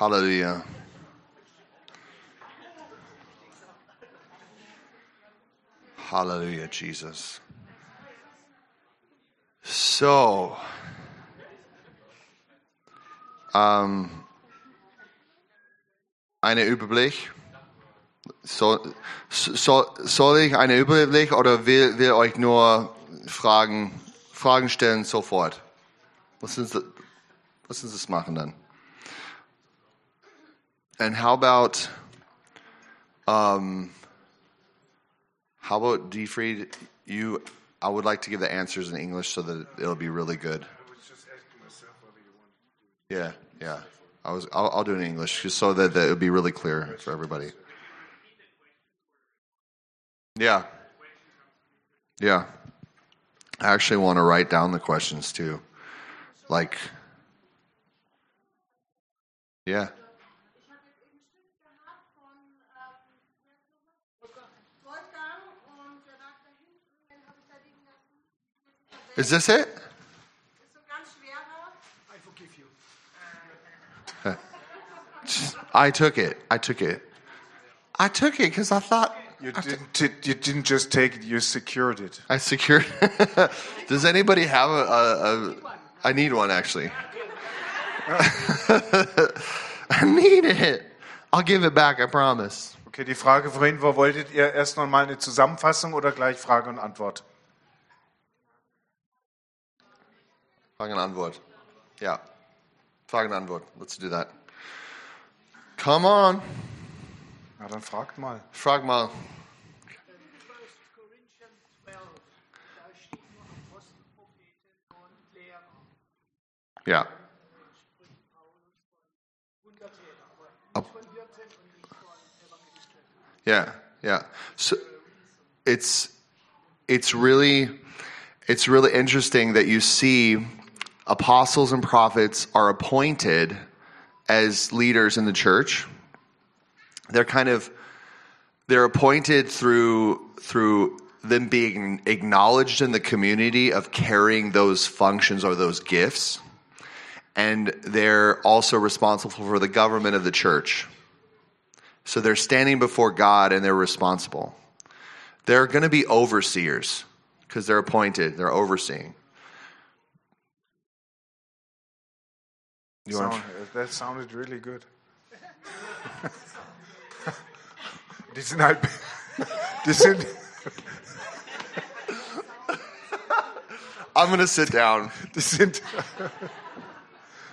Hallelujah. Hallelujah, Jesus. So, ähm, eine Überblick. Soll, soll, soll ich einen Überblick oder will, will euch nur Fragen, Fragen stellen sofort? Lass uns, lass uns das machen dann. And how about, um, how about Defried? You, I would like to give the answers in English so that it'll be really good. Yeah, yeah. I was. I'll, I'll do it in English just so that, that it'll be really clear for everybody. Yeah. Yeah. I actually want to write down the questions too. Like, yeah. Is this it? Ist so ganz schwerer. I took it. I took it. I took it because I thought You didn't, you didn't just take it, you secured it. I secured. Does anybody have a, a, a? I need one actually. I need it. I'll give it back. I promise. Okay, die Frage vorhin war, wolltet ihr erst noch mal eine Zusammenfassung oder gleich Frage und Antwort? Frage und Antwort. Ja. Frage und Antwort. Let's do that. Come on. Na, dann fragt mal. Frag mal. Ja. Yeah, yeah. So it's it's really it's really interesting that you see apostles and prophets are appointed as leaders in the church. They're kind of they're appointed through through them being acknowledged in the community of carrying those functions or those gifts. And they're also responsible for the government of the church. So they're standing before god and they're responsible. They're going to be overseers because they're appointed they're overseeing you want So, that sounded really good. die sind halt, die sind, i'm to sit down die sind,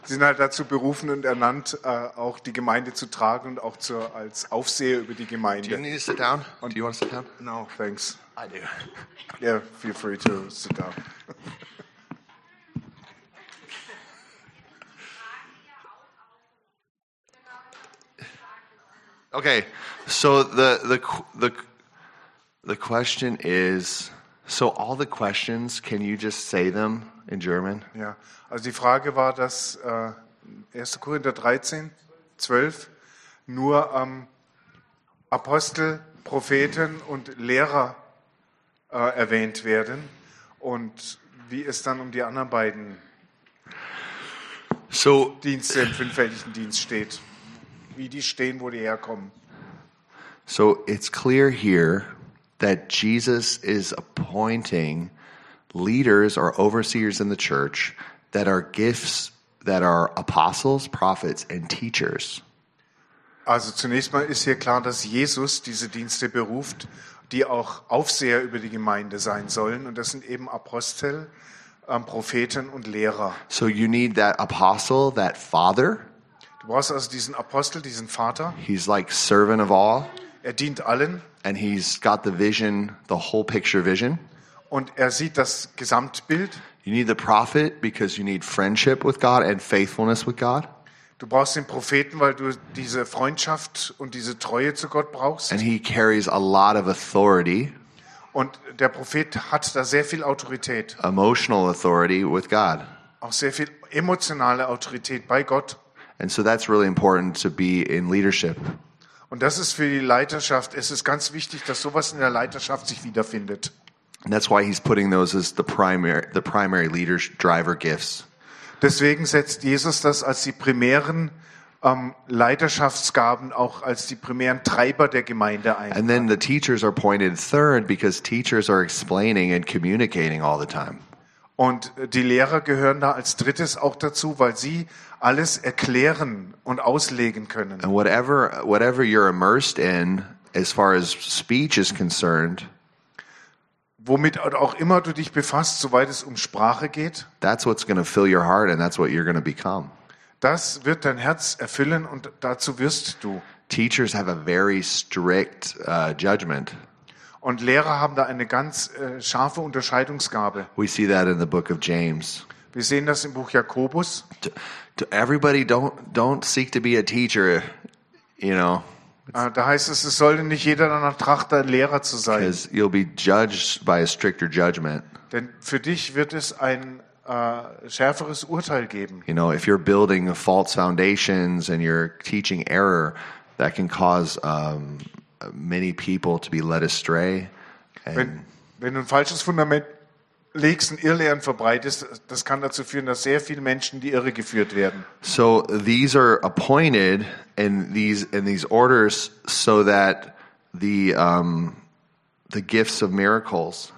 die sind halt dazu berufen und ernannt, äh, auch die Gemeinde zu tragen und auch zur, als Aufseher über die do you Gemeinde. need to sit down do you want to sit down No, thanks. i do Yeah, feel free to sit down. Okay, so the the the the question is so all the questions can you just say them in German? Ja, also die Frage war, dass äh, 1. Korinther 13, 12 nur ähm, Apostel, Propheten und Lehrer äh, erwähnt werden und wie es dann um die anderen beiden So Dienste im fünffältigen Dienst steht. Wie die stehen, wo die herkommen. so it's clear here that Jesus is appointing leaders or overseers in the church that are gifts that are apostles, prophets and teachers. Also zunächst mal ist hier klar, dass Jesus diese Dienste beruft, die auch Aufseher über die Gemeinde sein sollen. Und das sind eben Apostel, ähm, Propheten und Lehrer. So you need that apostle, that father. Du brauchst also diesen Apostel, diesen Vater. He's like servant of all. Er dient allen and he's got the vision, the whole picture vision. und er sieht das Gesamtbild. You need the prophet because you need friendship with God and faithfulness with God. Du brauchst den Propheten, weil du diese Freundschaft und diese Treue zu Gott brauchst. And he carries a lot of authority, Und der Prophet hat da sehr viel Autorität, emotional authority with God. auch sehr viel emotionale Autorität bei Gott. And so that's really important to be in leadership. Und das ist für die Leiterschaft, es ist ganz wichtig, dass sowas in der Leiterschaft sich wiederfindet. And that's why he's putting those as the primary the primary leaders driver gifts. Deswegen setzt Jesus das als die primären ähm, Leiterschaftsgaben auch als die primären Treiber der Gemeinde ein. And then the teachers are pointed third because teachers are explaining and communicating all the time. Und die Lehrer gehören da als drittes auch dazu, weil sie alles erklären und auslegen können. And whatever whatever you're immersed in as far as speech is concerned, Womit auch immer du dich befasst, soweit es um Sprache geht, that's what's going to fill your heart and that's what you're going to become. das wird dein Herz erfüllen und dazu wirst du. Teachers have a very strict uh, judgment. Und Lehrer haben da eine ganz äh, scharfe Unterscheidungsgabe. We see that in the book of James. Wir sehen das im Buch Jakobus. To, to everybody, don't don't seek to be a teacher, you know, Äh, Da heißt es, es sollte nicht jeder danach trachten, Lehrer zu sein. because you'll be judged by a stricter judgment. Denn für dich wird es ein äh, schärferes Urteil geben. You know, if you're building false foundations and you're teaching error, that can cause um, many people to be led astray. And Wenn, wenn du ein falsches Fundament legst und Irrlehren verbreitest, das kann dazu führen, dass sehr viele Menschen die Irre geführt werden. so these are appointed in these in these orders so that the um, the gifts of miracles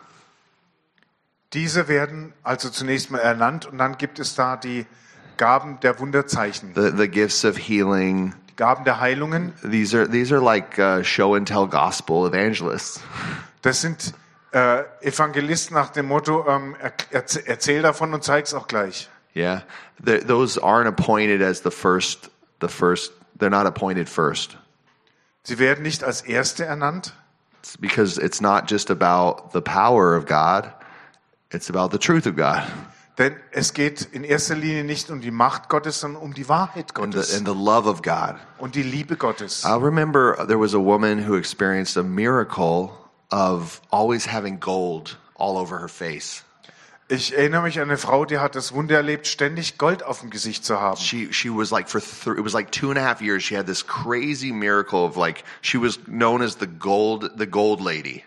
Diese werden also zunächst mal ernannt und dann gibt es da die Gaben der Wunderzeichen, the, the gifts of healing Gaben der Heilungen. these are these are like uh, show and tell gospel evangelists. Das sind äh, Evangelisten nach dem Motto, ähm, er, erz- erzähl davon und zeig's auch gleich. yeah. Th those aren't appointed as the first the first they're not appointed first. Sie werden nicht als Erste ernannt, It's because it's not just about the power of God it's about the truth of God denn es geht in erster Linie nicht um die Macht Gottes, sondern um die Wahrheit and the, Gottes and the love of God und die Liebe Gottes. I remember there was a woman who experienced a miracle of always having gold all over her face Ich erinnere mich an eine Frau, die hat das Wunder erlebt, ständig Gold auf dem Gesicht zu haben. she she was like for th- it was like two and a half years she had this crazy miracle of like she was known as the gold the gold lady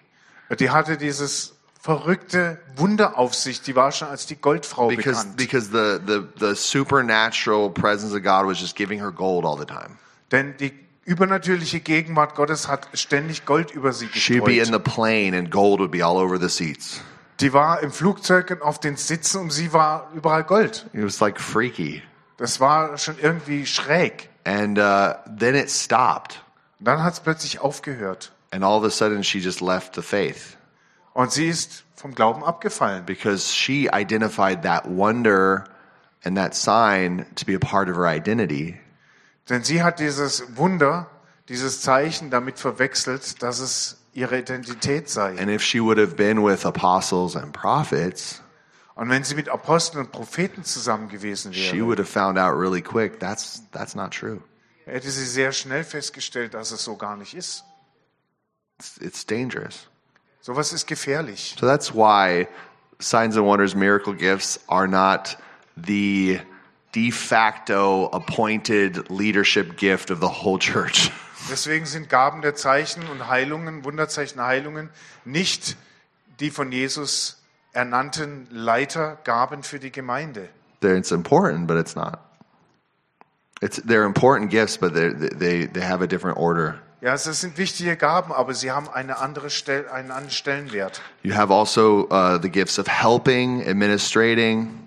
Die hatte dieses verrückte Wunder auf sich. Die war schon als die Goldfrau because bekannt. because the the the supernatural presence of God was just giving her gold all the time Denn die übernatürliche Gegenwart Gottes hat ständig Gold über sie she'd be in gestreut. the plane and gold would be all over the seats Die war im Flugzeug und auf den Sitzen um sie war überall Gold. it was like freaky Das war schon irgendwie schräg. and uh, then it stopped Und dann hat es plötzlich aufgehört. and all of a sudden she just left the faith Und sie ist vom Glauben abgefallen. because she identified that wonder and that sign to be a part of her identity. Denn sie hat dieses Wunder, dieses Zeichen damit verwechselt, dass es ihre Identität sei. And if she would have been with apostles and prophets, Und wenn sie mit Aposteln und Propheten zusammen gewesen she wäre, would have found out really quick that's that's not true. hätte sie sehr schnell festgestellt, dass es so gar nicht ist. It's, it's dangerous. Sowas ist gefährlich. So that's why signs and wonders, miracle gifts are not the de facto appointed leadership gift of the whole church. Deswegen sind Gaben der Zeichen und Heilungen, Wunderzeichen, Heilungen nicht die von Jesus ernannten Leitergaben für die Gemeinde. They're, it's important, but it's not. It's they're important gifts, but they they they have a different order. Ja, es sind wichtige Gaben, aber sie haben eine andere Stell einen anderen Stellenwert. You have also uh, the gifts of helping, administrating,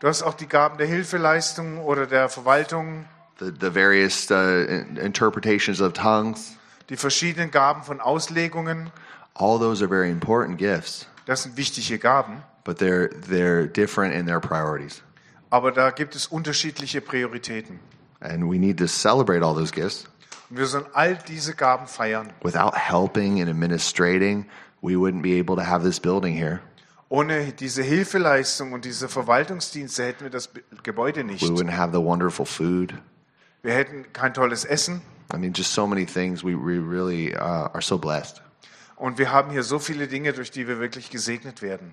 Du hast auch die Gaben der Hilfeleistung oder der Verwaltung, the, the various uh, in- interpretations of tongues. die verschiedenen Gaben von Auslegungen. All those are very important gifts, Das sind wichtige Gaben, but they're they're different in their priorities. aber da gibt es unterschiedliche Prioritäten. And we need to celebrate all those gifts. Wir sollen all diese Gaben feiern. Without helping and administrating, we wouldn't be able to have this building here. Ohne diese Hilfeleistung und diese Verwaltungsdienste hätten wir das Gebäude nicht. We wouldn't have the wonderful food. Wir hätten kein tolles Essen. I mean, just so many things. We, we really uh, are so blessed. Und wir haben hier so viele Dinge, durch die wir wirklich gesegnet werden.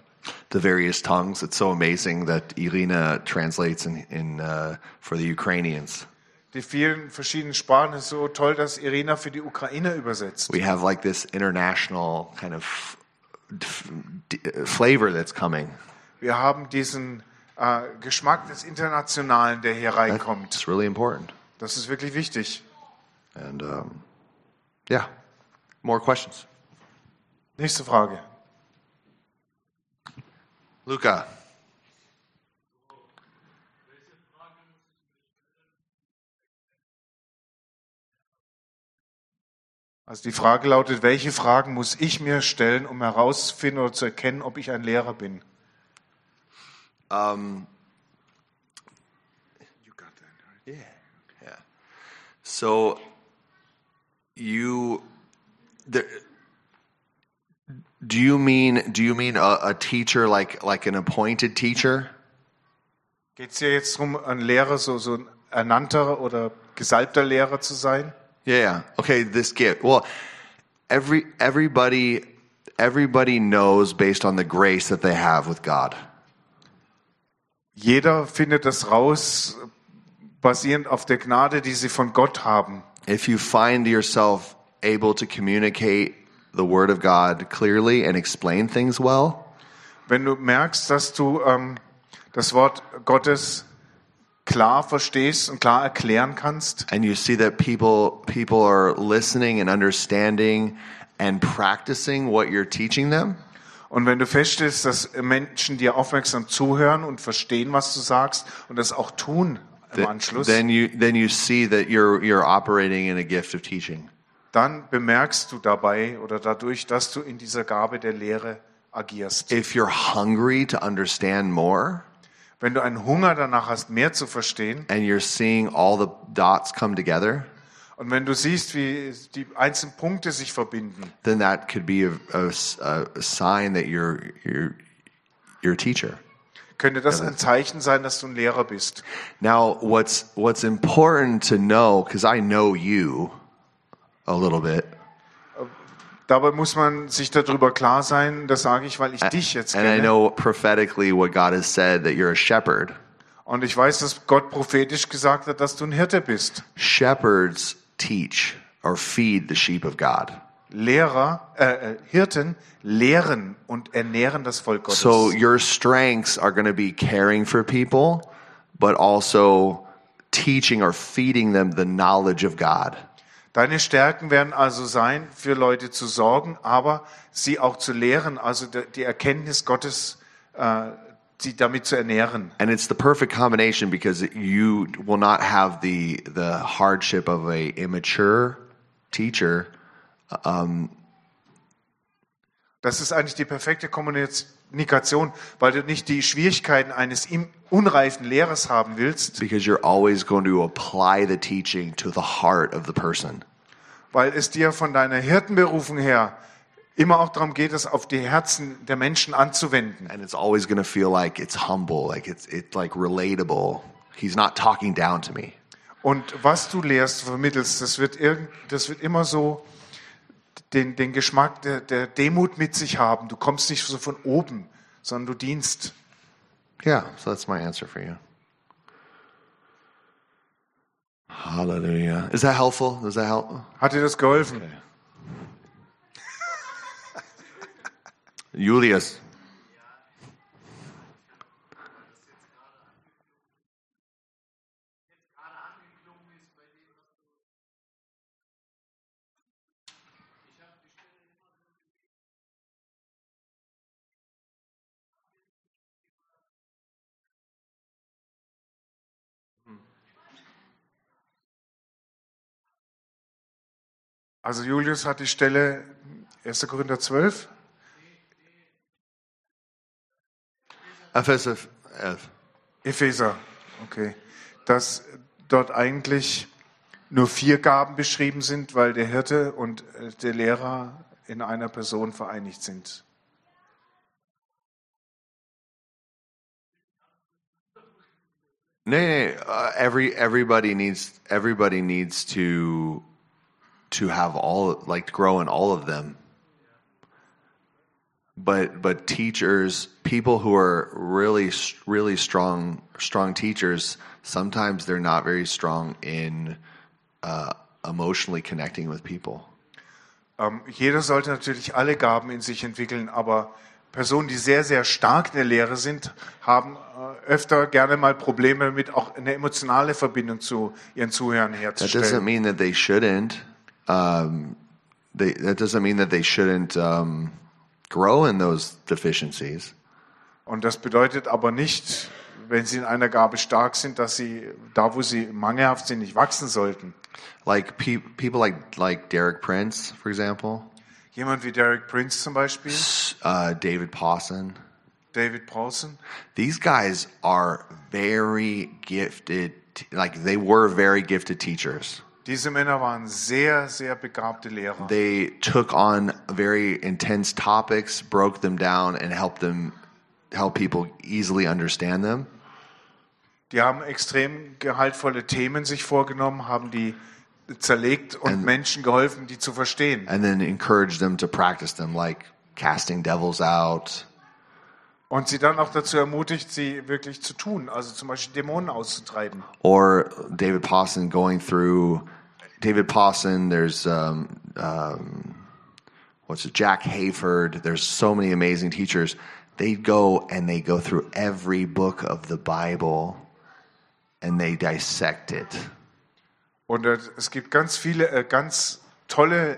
The various tongues. It's so amazing that Irina translates in, in uh, for the Ukrainians. Die vielen verschiedenen Sprachen ist so toll, dass Irina für die Ukraine übersetzt. We have like this international kind of flavor that's coming. Wir haben diesen äh, Geschmack des Internationalen, der hier reinkommt. It's really important. Das ist wirklich wichtig. And um, yeah, more questions. Nächste Frage. Luca. Also die Frage lautet, welche Fragen muss ich mir stellen, um herauszufinden oder zu erkennen, ob ich ein Lehrer bin? Um, You got that, right? Yeah. So you there, do you mean do you mean a, a teacher like like an appointed teacher? Geht es hier jetzt darum, ein Lehrer, so, so ein ernannter oder gesalbter Lehrer zu sein? Yeah. Okay, this gift. Well, every everybody everybody knows based on the grace that they have with God. Jeder findet das raus, basierend auf der Gnade, die sie von Gott haben. If you find yourself able to communicate the word of God clearly and explain things well, Wenn du merkst, dass du ähm, das Wort Gottes klar verstehst und klar erklären kannst, and you see that people people are listening and understanding and practicing what you're teaching them? Und wenn du feststellst, dass Menschen dir aufmerksam zuhören und verstehen, was du sagst und das auch tun im Anschluss, then you then you see that you're you're operating in a gift of teaching. dann bemerkst du dabei oder dadurch, dass du in dieser Gabe der Lehre agierst. if you're hungry to understand more Wenn du einen Hunger danach hast, mehr zu verstehen and you're seeing all the dots come together und wenn du siehst, wie die einzelnen Punkte sich verbinden, then that could be a, a a sign that you're you're you're a teacher könnte das ein Zeichen sein, dass du ein Lehrer bist. now what's what's important to know because i know you a little bit Dabei muss man sich darüber klar sein, das sage ich, weil ich dich jetzt and i kenne. know prophetically what god has said that you're a shepherd Und ich weiß, dass Gott prophetisch gesagt hat, dass du ein Hirte bist. shepherds teach or feed the sheep of God. Lehrer, äh, äh, Hirten lehren und ernähren das Volk Gottes. So your strengths are going to be caring for people, but also teaching or feeding them the knowledge of God. Deine Stärken werden also sein, für Leute zu sorgen, aber sie auch zu lehren, also die Erkenntnis Gottes, äh, sie damit zu ernähren. And it's the perfect combination because you will not have the the hardship of a immature teacher Das ist eigentlich die perfekte Kommunikation, weil du nicht die Schwierigkeiten eines unreifen Lehrers haben willst, because you're always going to apply the teaching to the heart of the person. weil es dir von deiner Hirtenberufung her immer auch darum geht, es auf die Herzen der Menschen anzuwenden. And it's always going to feel like it's humble, like it's it's like relatable. He's not talking down to me. Und was du lehrst, vermittelst, das wird, irgend, das wird immer so den, den Geschmack der, der Demut mit sich haben. Du kommst nicht so von oben, sondern du dienst. Yeah, so that's my answer for you. Hallelujah. Is that helpful? Does that help? Hat dir das geholfen? Julius. Also Julius hat die Stelle 1. Korinther 12, Ephesus F. Epheser, okay, dass dort eigentlich nur vier Gaben beschrieben sind, weil der Hirte und äh, der Lehrer in einer Person vereinigt sind. No, no. Uh, every everybody needs everybody needs to to have all like grow in all of them. But but teachers, people who are really really strong strong teachers, sometimes they're not very strong in uh, emotionally connecting with people. Ähm, jeder sollte natürlich alle Gaben in sich entwickeln, aber Personen, die sehr, sehr stark in der Lehre sind, haben äh, öfter gerne mal Probleme damit, auch eine emotionale Verbindung zu ihren Zuhörern herzustellen. That doesn't mean that they shouldn't. Um, they, that doesn't mean that they shouldn't um, grow in those deficiencies. Und das bedeutet aber nicht, wenn sie in einer Gabe stark sind, dass sie da, wo sie mangelhaft sind, nicht wachsen sollten. Like pe- people like like Derek Prince, for example, Jemand wie Derek Prince zum Beispiel, uh, David Pawson. David Paulson, These guys are very gifted. Like they were very gifted teachers. Diese Männer waren sehr, sehr begabte Lehrer. They took on very intense topics, broke them down, and helped them help people easily understand them. Die haben extrem gehaltvolle Themen sich vorgenommen, haben die zerlegt und And- Menschen geholfen, die zu verstehen. and then encourage them to practice them, like casting devils out, Und sie dann auch dazu ermutigt, sie wirklich zu tun, also zum Beispiel Dämonen auszutreiben. or David Pawson going through David Pawson. There's um, um, what's it, Jack Hayford. There's so many amazing teachers. They go and they go through every book of the Bible and they dissect it. Und es gibt ganz viele, äh, ganz tolle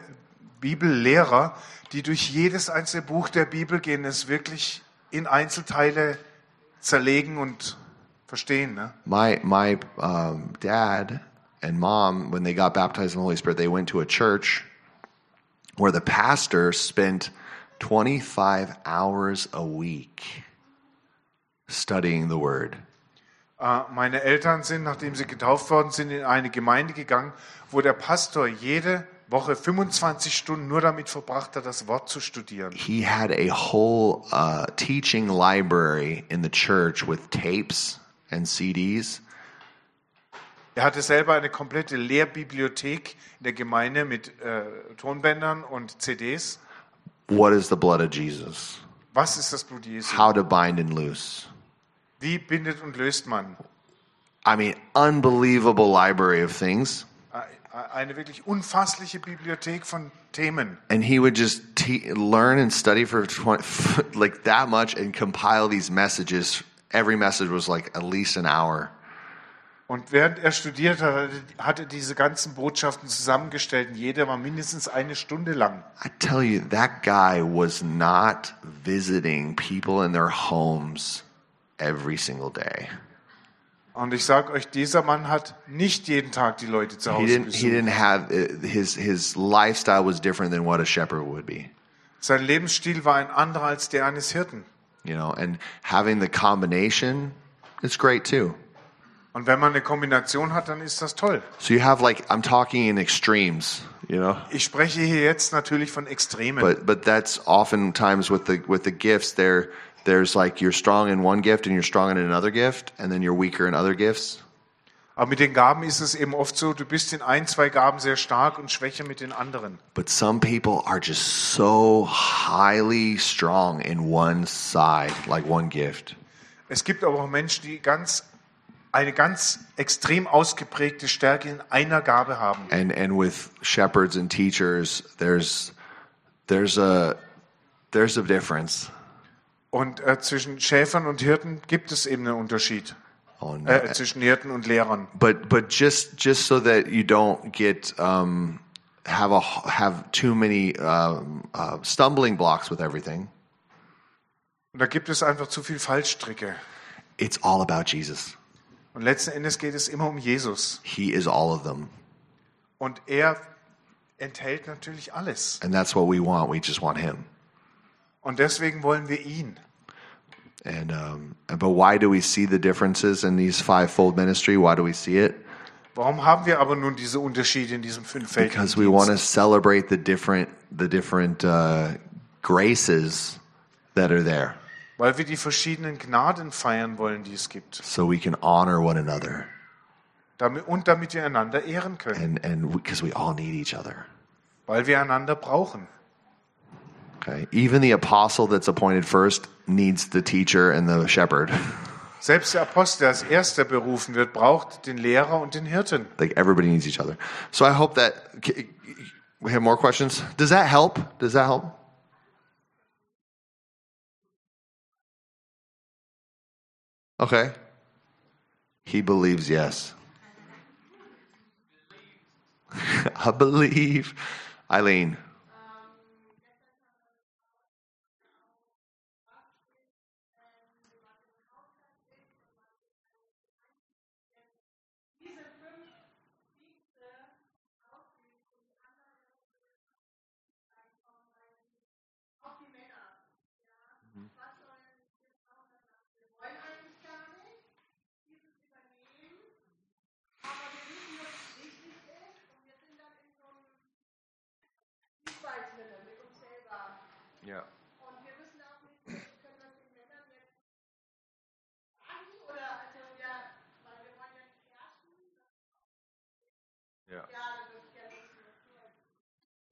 Bibellehrer, die durch jedes einzelne Buch der Bibel gehen, es wirklich in Einzelteile zerlegen und verstehen. Ne? My my um, dad and mom, when they got baptized in the Holy Spirit, they went to a church where the pastor spent 25 hours a week studying the Word. Äh, Meine Eltern sind, nachdem sie getauft worden sind, in eine Gemeinde gegangen, wo der Pastor jede Woche 25 Stunden nur damit verbracht hat, das Wort zu studieren. He had a whole uh, teaching library in the church with tapes and CDs. Er hatte selber eine komplette Lehrbibliothek in der Gemeinde mit äh, Tonbändern und CDs. What is the blood of Jesus? Was ist das Blut Jesu? How to bind and loose. Wie bindet und löst man? I mean, unbelievable library of things. Eine wirklich unfassliche Bibliothek von Themen. and he would just learn and study for 20, like that much and compile these messages every message was like at least an hour Und während er studiert hat, hat er diese ganzen Botschaften zusammengestellt. Und jede war mindestens eine Stunde lang. i tell you that guy was not visiting people in their homes every single day Und ich sage euch, dieser Mann hat nicht jeden Tag die Leute zu he Hause didn't he besucht. didn't have uh, his his lifestyle was different than what a shepherd would be Sein Lebensstil war ein anderer als der eines Hirten. you know and having the combination is great too Und wenn man eine Kombination hat, dann ist das toll. so you have like i'm talking in extremes you know Ich spreche hier jetzt natürlich von Extremen. but but that's oftentimes with the with the gifts there there's like you're strong in one gift and you're strong in another gift and then you're weaker in other gifts Aber mit den Gaben ist es eben oft so, du bist in ein, zwei Gaben sehr stark und schwächer mit den anderen. but some people are just so highly strong in one side like one gift Es gibt aber auch Menschen, die ganz, eine ganz extrem ausgeprägte Stärke in einer Gabe haben. and and with shepherds and teachers there's there's a there's a difference Und äh, zwischen Schäfern und Hirten gibt es eben einen Unterschied. oh, no. Äh, zwischen Hirten und Lehrern. but but just just so that you don't get um have a have too many um, uh, stumbling blocks with everything Und da gibt es einfach zu viel Fallstricke. it's all about jesus Und letzten Endes geht es immer um Jesus. He is all of them. Und er enthält natürlich alles. And that's what we want. We just want Him. Und deswegen wollen wir ihn. And um, but why do we see the differences in these fivefold ministry? Why do we see it? Warum haben wir aber nun diese Unterschiede in diesem fünffältigen Because we want to celebrate the different the different uh, graces that are there, Weil wir die verschiedenen Gnaden feiern wollen, die es gibt. so we can honor one another, Damit, und damit wir einander ehren können. and and because we all need each other. Weil wir einander brauchen. Okay, even the apostle that's appointed first needs the teacher and the shepherd. Selbst der Apostel, der als erster berufen wird, braucht den Lehrer und den Hirten. like everybody needs each other. So I hope that we have more questions. Does that help? Does that help? Okay. He believes yes. I believe. Eileen.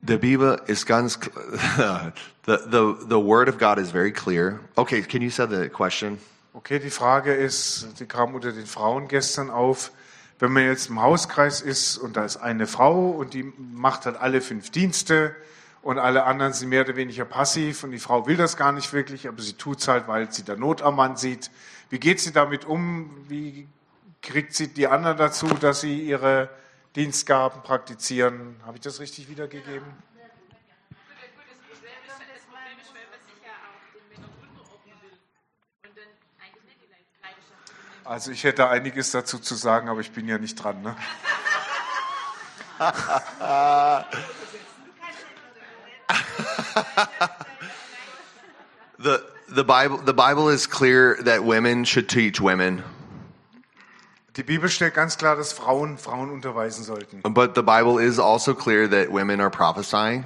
The Bibel is ganz the, the the word of God is very clear. Okay, can you say the question? Okay, die Frage ist, die kam unter den Frauen gestern auf, wenn man jetzt im Hauskreis ist und da ist eine Frau und die macht halt alle fünf Dienste und alle anderen sind mehr oder weniger passiv und die Frau will das gar nicht wirklich, aber sie tut's halt, weil sie der Not am Mann sieht. Wie geht sie damit um? Wie kriegt sie die anderen dazu, dass sie ihre Dienstgaben praktizieren? Habe ich das richtig wiedergegeben? Also ich hätte einiges dazu zu sagen, aber ich bin ja nicht dran. Ne? The the Bible the Bible is clear that women should teach women, Die Bibel stellt ganz klar, dass Frauen Frauen unterweisen sollten. but the Bible is also clear that women are prophesying,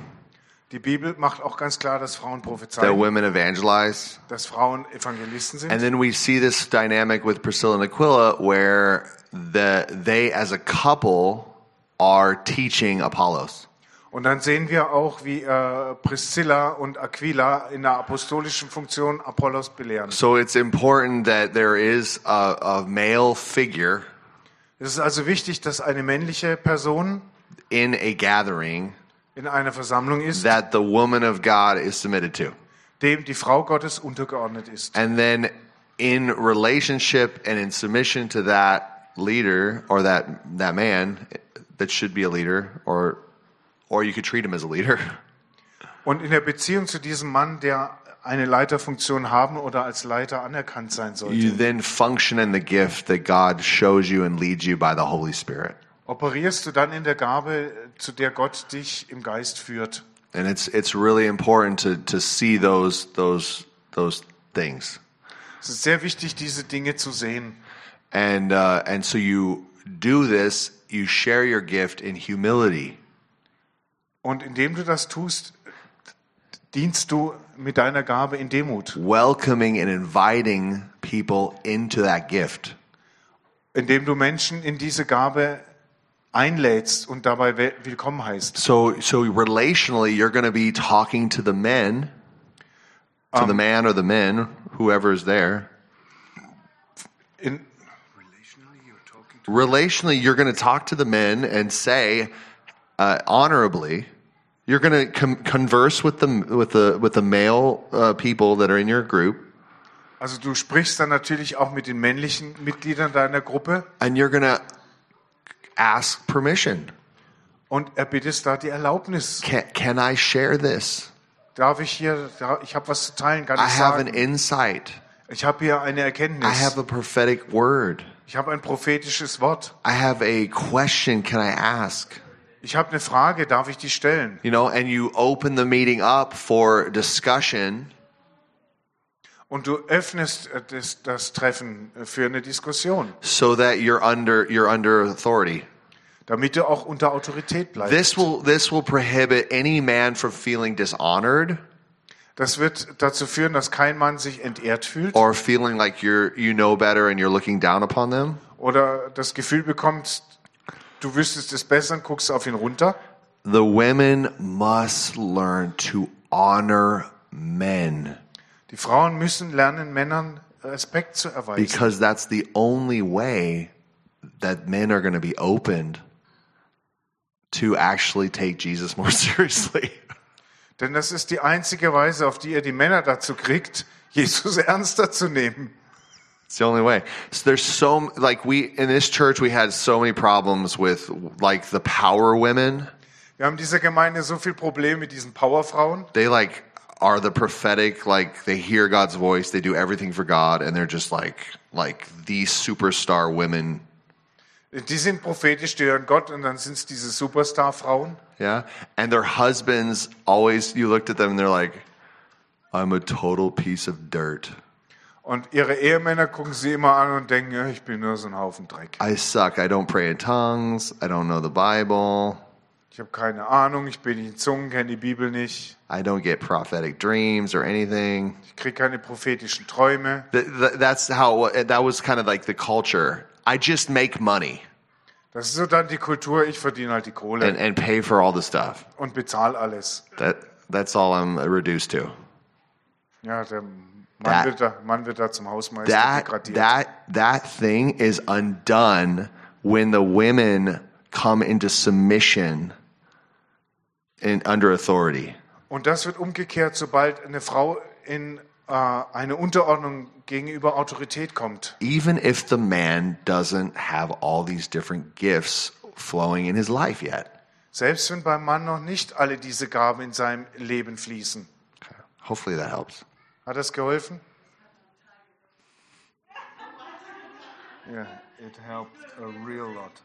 Die Bibel macht auch ganz klar, dass Frauen that prophezeien, women evangelize. dass Frauen Evangelisten And sind. then we see this dynamic with Priscilla and Aquila where the they as a couple are teaching Apollos. Und dann sehen wir auch, wie äh, Priscilla und Aquila in der apostolischen Funktion Apollos belehren. So it's important that there is a, a male figure Es ist also wichtig, dass eine männliche Person in a gathering in einer Versammlung ist, that the woman of God is submitted to. dem die Frau Gottes untergeordnet ist. And then in relationship and in submission to that leader or that that man that should be a leader or or you could treat him as a leader. Und in der Beziehung zu diesem Mann, der eine Leiterfunktion haben oder als Leiter anerkannt sein You sollte, then function in the gift that God shows you and leads you by the Holy Spirit. operierst du dann in der Gabe, zu der Gott dich im Geist führt. And it's it's really important to to see those those those things. Es ist sehr wichtig, diese Dinge zu sehen. And uh, and so you do this, you share your gift in humility. Und indem du das tust, dienst du mit deiner Gabe in Demut. welcoming and inviting people into that gift. Indem du Menschen in diese Gabe einlädst und dabei willkommen heißt. So, so relationally, you're going to be talking to the men, to the man or the men, whoever is there. In, Relationally, you're going to talk to the men and say, uh, honorably, you're going to com- converse with the with the with the male uh, people that are in your group, also du sprichst dann natürlich auch mit den männlichen Mitgliedern deiner Gruppe and you're going to ask permission. und erbittest da die Erlaubnis. Can can I share this? Darf ich hier, ich habe was zu teilen, kann I ich have an insight. Ich habe hier eine I Erkenntnis. have a prophetic word. Ich habe ein prophetisches Wort. I have a question. Can I ask? Ich habe eine Frage, darf ich die stellen? You know, and you open the meeting up for discussion, Und du öffnest äh, das, das Treffen für eine Diskussion, so that you're under you're under authority. damit du auch unter Autorität bleibst. This will this will prohibit any man from feeling dishonored Das wird dazu führen, dass kein Mann sich entehrt fühlt or feeling like you're you know better and you're looking down upon them. oder das Gefühl bekommt, du wüsstest es besser und guckst auf ihn runter. The women must learn to honor men Die Frauen müssen lernen, Männern Respekt zu erweisen. because that's the only way that men are going to be opened to actually take Jesus more seriously. Denn das ist die einzige Weise, auf die ihr die Männer dazu kriegt, Jesus ernster zu nehmen. It's the only way. So there's so like we in this church we had so many problems with like the power women. Wir haben dieser Gemeinde so viel Probleme mit diesen Powerfrauen. They like are the prophetic like they hear God's voice, they do everything for God and they're just like like these superstar women. Die sind prophetisch, die hören Gott und dann sind es diese Superstar-Frauen. Yeah. And their husbands always you looked at them and they're like I'm a total piece of dirt. Und ihre Ehemänner gucken sie immer an und denken, ja, ich bin nur so ein Haufen Dreck. I suck. I don't pray in tongues. I don't know the Bible. Ich habe keine Ahnung, ich bin nicht in Zungen, kenne die Bibel nicht. I don't get prophetic dreams or anything. Ich kriege keine prophetischen Träume. Th- th- that's how that was kind of like the culture. I just make money Das ist so dann die Kultur, ich verdiene halt die Kohle and, and pay for all the stuff. und bezahle alles. That that's all I'm reduced to. Ja, der Mann, That- wird, da, Mann wird da zum Hausmeister That degradiert. that that thing is undone when the women come into submission in under authority. Und das wird umgekehrt, sobald eine Frau in äh, eine Unterordnung gegenüber Autorität kommt. Even if the man doesn't have all these different gifts flowing in his life yet. Selbst wenn beim Mann noch nicht alle diese Gaben in seinem Leben fließen. Hopefully that helps. Hat das geholfen? Ja, it helped a real lot.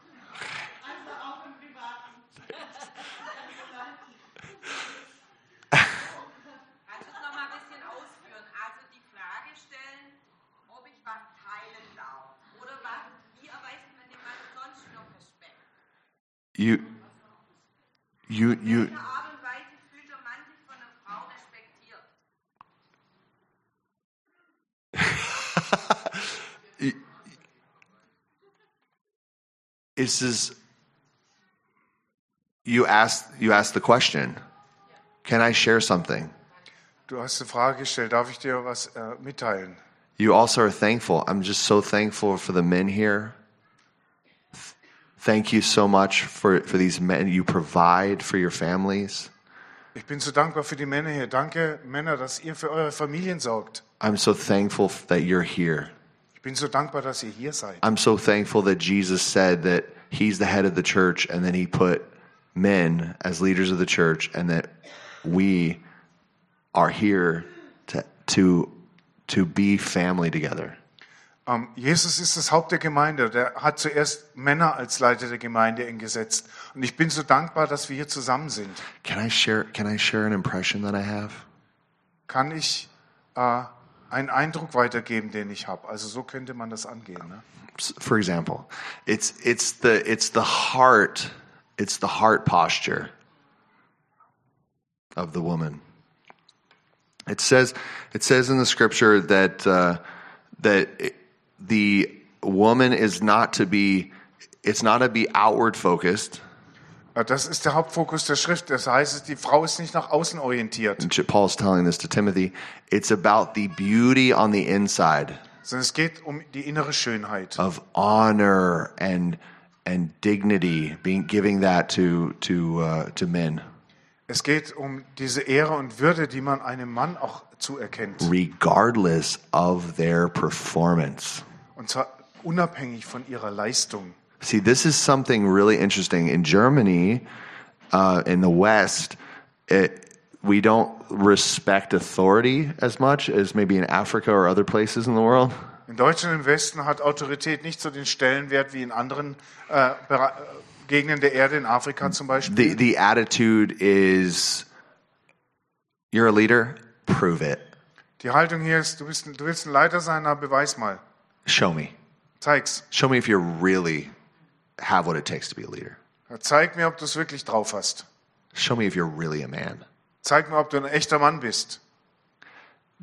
Kannst du es this is you asked you asked the question can i share something Du hast eine Frage gestellt, darf ich dir was äh, mitteilen? you also are thankful i'm just so thankful for the men here thank you so much for for these men you provide for your families Ich bin so dankbar für die Männer hier. Danke, Männer, dass ihr für eure Familien sorgt. i'm so thankful that you're here Ich bin so dankbar, dass ihr hier seid. i'm so thankful that jesus said that he's the head of the church and then he put men as leaders of the church and that we are here to to to be family together Ähm, Jesus ist das Haupt der Gemeinde. Der hat zuerst Männer als Leiter der Gemeinde eingesetzt. Und ich bin so dankbar, dass wir hier zusammen sind. Can I share? Can I share an impression that I have? Kann ich äh, einen Eindruck weitergeben, den ich habe? Also so könnte man das angehen. Ne? For example, it's it's the it's the heart, it's the heart posture of the woman. It says it says in the scripture that uh, that the woman is not to be it's not to be outward focused. Äh, Das ist der Hauptfokus der Schrift. Das heißt, die Frau ist nicht nach außen orientiert, And Paul's telling this to Timothy. It's about the beauty on the inside. sondern es geht um die innere Schönheit. of honor and and dignity, being giving that to to uh, to men, Es geht um diese Ehre und Würde, die man einem Mann auch zuerkennt. regardless of their performance. Und zwar unabhängig von ihrer Leistung. See, this is something really interesting in Germany, uh, in the West. It, we don't respect authority as much as maybe in Africa or other places in the world. In Deutschland im Westen hat Autorität nicht so den Stellenwert wie in anderen äh, Gegenden der Erde, in Afrika zum Beispiel. The the attitude is, you're a leader, prove it, Die Haltung hier ist, du, bist, du willst ein Leiter sein, na beweis mal. show me, Zeig's. show me if you're really have what it takes to be a leader. Zeig mir, ob du es wirklich drauf hast. Show me if you're really a man. Zeig mir, ob du ein echter Mann bist.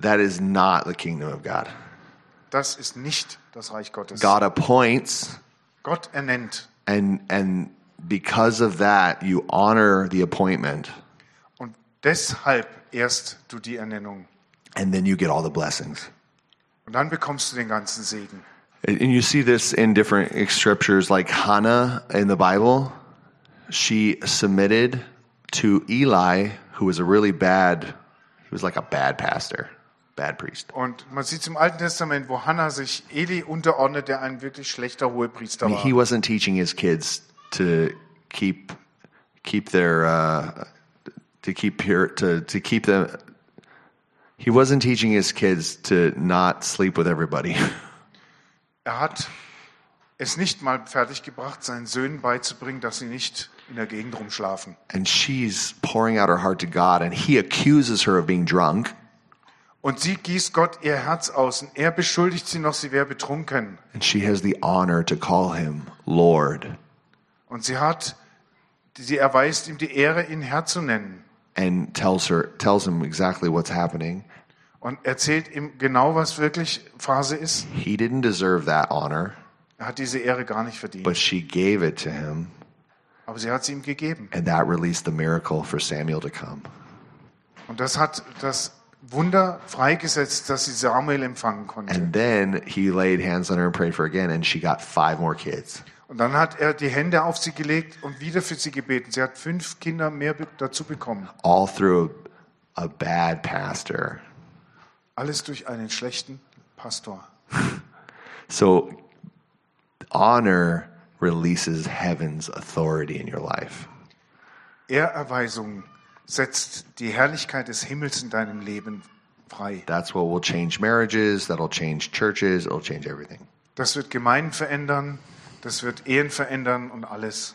That is not the kingdom of God. Das ist nicht das Reich Gottes. God appoints, Gott ernennt. and and because of that, you honor the appointment, Und deshalb erst du die Ernennung. and then you get all the blessings. Und dann bekommst du den ganzen Segen. And you see this in different scriptures, like Hannah in the Bible. She submitted to Eli, who was a really bad. He was like a bad pastor. bad priest. Und man sieht im Alten Testament, wo Hannah sich Eli unterordnet, der ein wirklich schlechter Hohepriester mean, he wasn't teaching his kids to keep keep their uh, to keep pure to to keep them. He wasn't teaching his kids to not sleep with everybody. Er hat es nicht mal fertiggebracht, seinen Söhnen beizubringen, dass sie nicht in der Gegend rumschlafen. And she's pouring out her heart to God, and he accuses her of being drunk. Und sie gießt Gott ihr Herz aus und er beschuldigt sie noch, sie wäre betrunken. And she has the honor to call him Lord Und sie hat, sie erweist ihm die Ehre, ihn Herr zu nennen. and tells her tells him exactly what's happening. Und erzählt ihm genau, was wirklich Phase ist. He didn't deserve that honor, Er hat diese Ehre gar nicht verdient. but she gave it to him, Aber sie hat sie ihm gegeben. and that released the miracle for Samuel to come. Und das hat das Wunder freigesetzt, dass sie Samuel empfangen konnte. And then he laid hands on her and prayed for her again, and she got five more kids. Und dann hat er die Hände auf sie gelegt und wieder für sie gebeten. Sie hat fünf Kinder mehr dazu bekommen. All through a, a bad pastor. Alles durch einen schlechten Pastor. So honor releases heaven's authority in your life. Ehrerweisung setzt die Herrlichkeit des Himmels in deinem Leben frei. That's what will change marriages, that'll change churches, it'll change everything. Das wird Gemeinden verändern, das wird Ehen verändern und alles.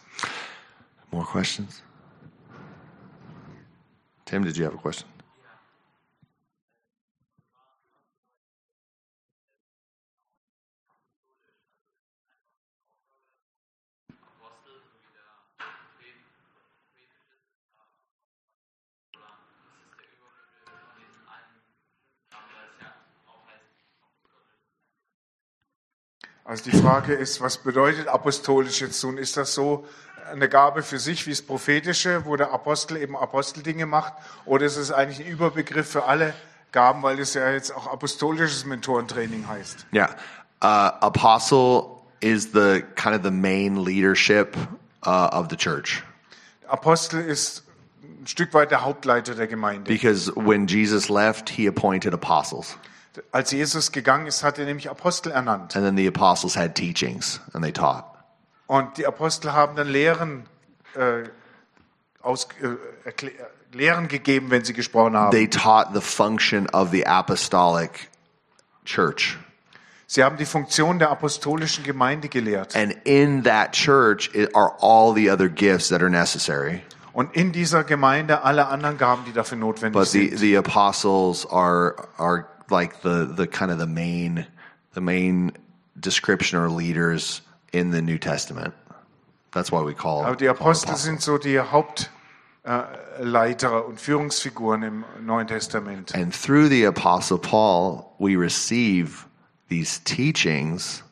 More questions? Tim, did you have a question? Also die Frage ist, was bedeutet apostolisch jetzt tun? Ist das so eine Gabe für sich wie das Prophetische, wo der Apostel eben Aposteldinge macht? Oder ist es eigentlich ein Überbegriff für alle Gaben, weil es ja jetzt auch apostolisches Mentorentraining heißt? Yeah. Uh, apostle is the kind of the main leadership uh, of the church. Apostel ist ein Stück weit der Hauptleiter der Gemeinde. Because when Jesus left, he appointed apostles. Als Jesus gegangen ist, hat er nämlich Apostel ernannt. And then the apostles had teachings and they taught. Und die Apostel haben dann Lehren, äh, aus, äh, äh, Lehren gegeben, wenn sie gesprochen haben. They taught the function of the apostolic church. Sie haben die Funktion der apostolischen Gemeinde gelehrt. And in that church are all the other gifts that are necessary. Und in dieser Gemeinde alle anderen Gaben, die dafür notwendig But the, sind. the apostles are are like the, the kind of the main the main description or leaders in the New Testament. That's why we call Aber die Apostel apostles. sind so die Hauptleiter äh, und Führungsfiguren im Neuen Testament. And through the Apostle Paul, we receive these teachings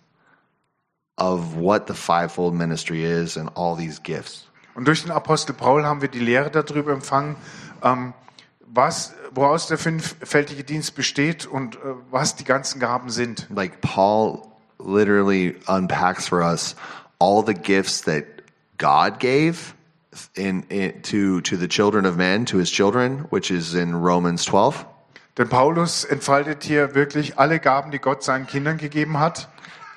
of what the fivefold ministry is and all these gifts. Und durch den Apostel Paul haben wir die Lehre darüber empfangen, ähm, was, woraus der fünffältige Dienst besteht und äh, was die ganzen Gaben sind. Like Paul literally unpacks for us all the gifts that God gave in, in to to the children of men, to his children, which is in Romans 12. Denn Paulus entfaltet hier wirklich alle Gaben, die Gott seinen Kindern gegeben hat.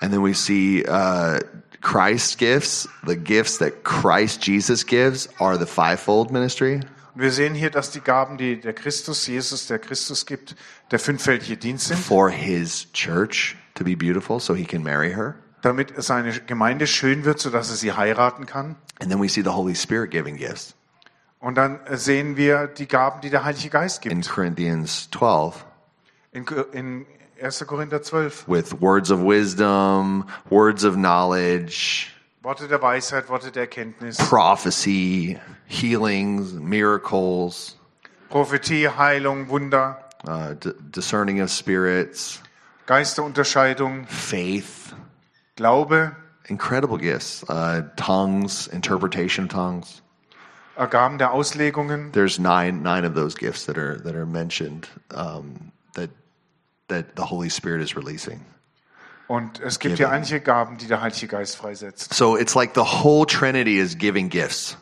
And then we see uh, Christ's gifts, the gifts that Christ Jesus gives are the fivefold ministry. Und wir sehen hier, dass die Gaben, die der Christus, Jesus, der Christus gibt, der fünffältige Dienst sind, for his church to be beautiful so he can marry her. damit seine Gemeinde schön wird, sodass er sie heiraten kann. And then we see the Holy Spirit giving gifts Und dann sehen wir die Gaben, die der Heilige Geist in gibt. Corinthians 12 In, in 1. Korinther 12. with words of wisdom, words of knowledge, Worte der Weisheit, Worte der Erkenntnis, prophecy, healings, miracles, Prophetie, Heilung, Wunder, uh, discerning of spirits, Geisterunterscheidung, faith, Glaube, incredible gifts, uh, tongues, interpretation of tongues. äh, Gaben der Auslegungen. There's nine nine of those gifts that are that are mentioned um, that that the Holy Spirit is releasing. Und es gibt ja einige Gaben, die der Heilige Geist freisetzt. So it's like the whole Trinity is giving gifts.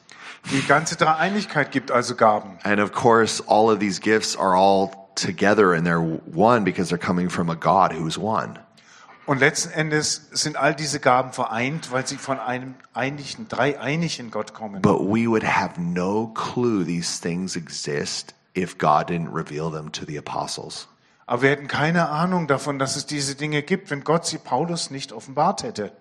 Die ganze Dreieinigkeit gibt also Gaben. And of course, all of these gifts are all together and they're one because they're coming from a God who's one. Und letzten Endes sind all diese Gaben vereint, weil sie von einem einigen, dreieinigen Gott kommen. But we would have no clue these things exist if God didn't reveal them to the apostles. Aber wir hätten keine Ahnung davon, dass es diese Dinge gibt, wenn Gott sie Paulus nicht offenbart hätte.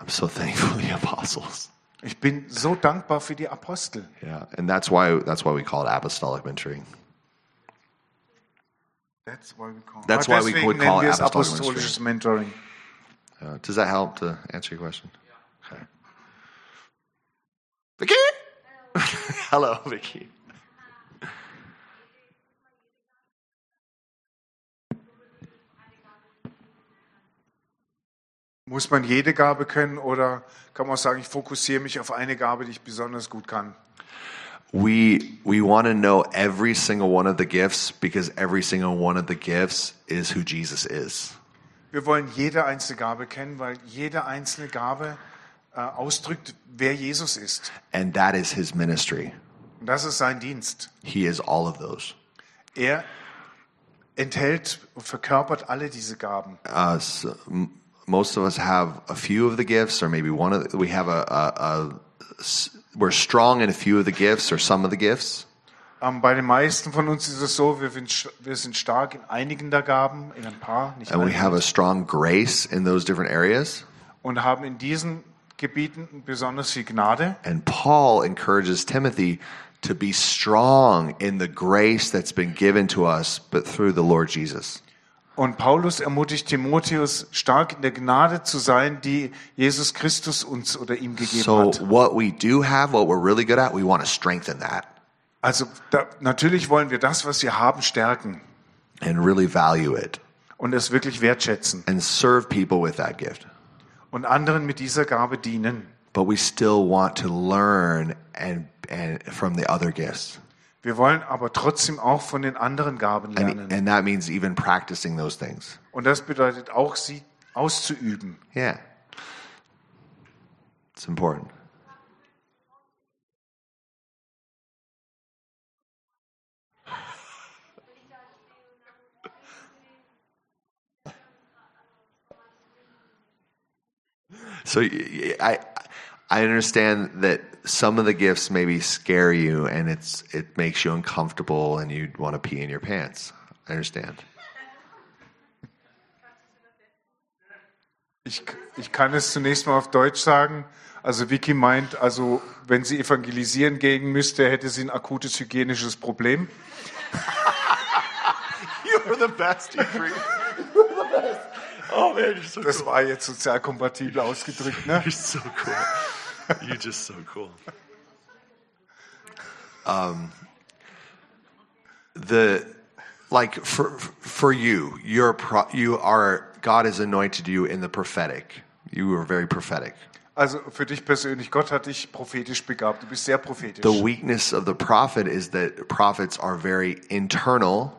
I'm so thankful the apostles. Ich bin so dankbar für die Apostel. Yeah, and that's why that's why we call it apostolic mentoring. That's why we call, That's why we would call it apostolic Mentoring. Uh, does that help to answer your question? Okay. Vicky. Hello, Vicky. Muss man jede Gabe können oder kann man auch sagen, ich fokussiere mich auf eine Gabe, die ich besonders gut kann? We we want to know every single one of the gifts because every single one of the gifts is who Jesus is. Wir wollen jede einzelne Gabe kennen, weil jede einzelne Gabe äh, ausdrückt, wer Jesus ist. And that is his ministry. Und das ist sein Dienst. He is all of those. Er enthält und verkörpert alle diese Gaben. Uh, so, most of us have a few of the gifts, or maybe one of the, we have a. we're strong in a few of the gifts or some of the gifts, Ähm, bei den meisten von uns ist es so, wir sind, wir sind stark in einigen der Gaben, in ein paar, nicht and we have a strong grace in those different areas. und haben in diesen Gebieten besonders viel Gnade. And Paul encourages Timothy to be strong in the grace that's been given to us, but through the Lord Jesus. Und Paulus ermutigt Timotheus, stark in der Gnade zu sein, die Jesus Christus uns oder ihm gegeben So, hat. what we do have, what we're really good at, we want to strengthen that Also da, natürlich wollen wir das, was wir haben, stärken and really value it und es wirklich wertschätzen and serve people with that gift. und anderen mit dieser Gabe dienen. But we still want to learn and, and from the other gifts. Wir wollen aber trotzdem auch von den anderen Gaben And, lernen. and that means even practicing those things. Und das bedeutet auch, sie auszuüben. Yeah. It's important. So I I understand that some of the gifts maybe scare you and it's it makes you uncomfortable and you want to pee in your pants. I understand. Ich, ich kann es zunächst mal auf Deutsch sagen. Also Vicky meint, also wenn sie evangelisieren gehen müsste, hätte sie ein akutes hygienisches Problem. You're the best, Jeffrey. Oh man, you're so Das war jetzt sozial kompatibel ausgedrückt, ne? You're so cool. You're just so cool. Um, the like for for you, you're pro, you are God has anointed you in the prophetic. You are very prophetic. Also für dich persönlich, Gott hat dich prophetisch begabt. Du bist sehr prophetisch. The weakness of the prophet is that prophets are very internal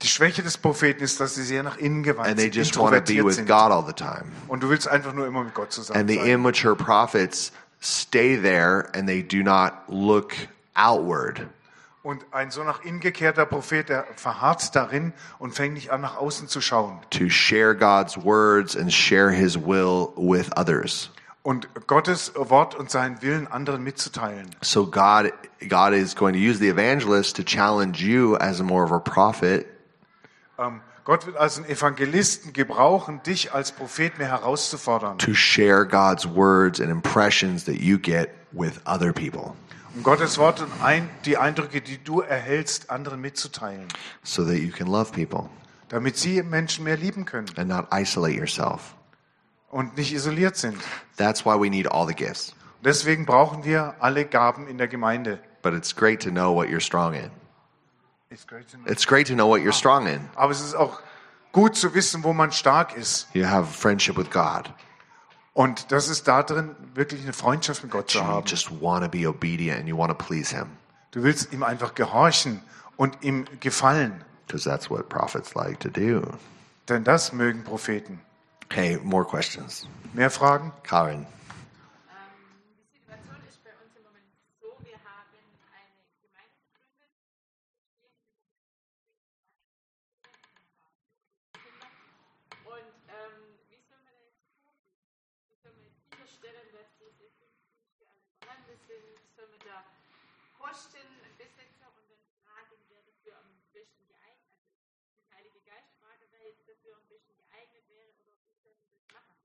Die Schwäche des Propheten ist, dass sie sehr nach innen gewandt and they sind, just want to be introvertiert with sind. God all the time. Und du willst einfach nur immer mit Gott zusammen And the sein. immature prophets stay there and they do not look outward. Und ein so nach innen gekehrter Prophet, der verharrt darin und fängt nicht an, nach außen zu schauen. to share God's words and share his will with others. Und Gottes Wort und seinen Willen anderen mitzuteilen. So God God is going to use the evangelist to challenge you as more of a prophet Ähm, Gott wird also einen Evangelisten gebrauchen, dich als Prophet mehr herauszufordern, to share God's words and impressions that you get with other people um Gottes Wort und ein, die Eindrücke, die du erhältst, anderen mitzuteilen, so that you can love people damit sie Menschen mehr lieben können and not isolate yourself. und nicht isoliert sind. That's why we need all the gifts. Deswegen brauchen wir alle Gaben in der Gemeinde. But it's great to know what you're strong in. It's great to know what you're strong in. Aber es ist auch gut zu wissen, wo man stark ist. You have friendship with God. Und das ist da drin, wirklich eine Freundschaft mit Gott zu You haben. just want to be obedient and you want to please him Du willst ihm einfach gehorchen und ihm gefallen. because that's what prophets like to do. Denn das mögen Propheten. Okay, more questions. Mehr Fragen? Karen. sicherstellen, dass diese Dienste alle vorhanden sind, sollen wir da Kosten besetzen und dann fragen, wer dafür am besten geeignet ist. Den Heilige Geist fragen, wer jetzt dafür am besten geeignet wäre oder wie sollen wir das machen.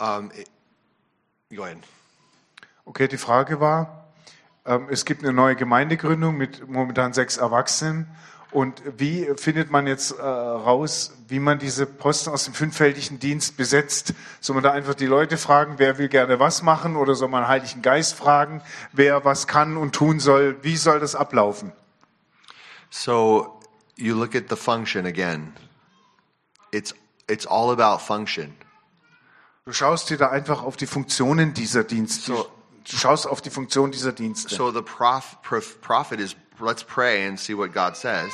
Um, it- go ahead. Okay, die Frage war, ähm, es gibt eine neue Gemeindegründung mit momentan sechs Erwachsenen. Und wie findet man jetzt äh, raus, wie man diese Posten aus dem fünffältigen Dienst besetzt? Soll man da einfach die Leute fragen, wer will gerne was machen? Oder soll man den Heiligen Geist fragen, wer was kann und tun soll? Wie soll das ablaufen? So you look at the function again. It's it's all about function. Du schaust dir da einfach auf die Funktionen dieser Dienste. So- du schaust auf die Funktion dieser Dienste. So the prof, prof, prophet is let's pray and see what God says.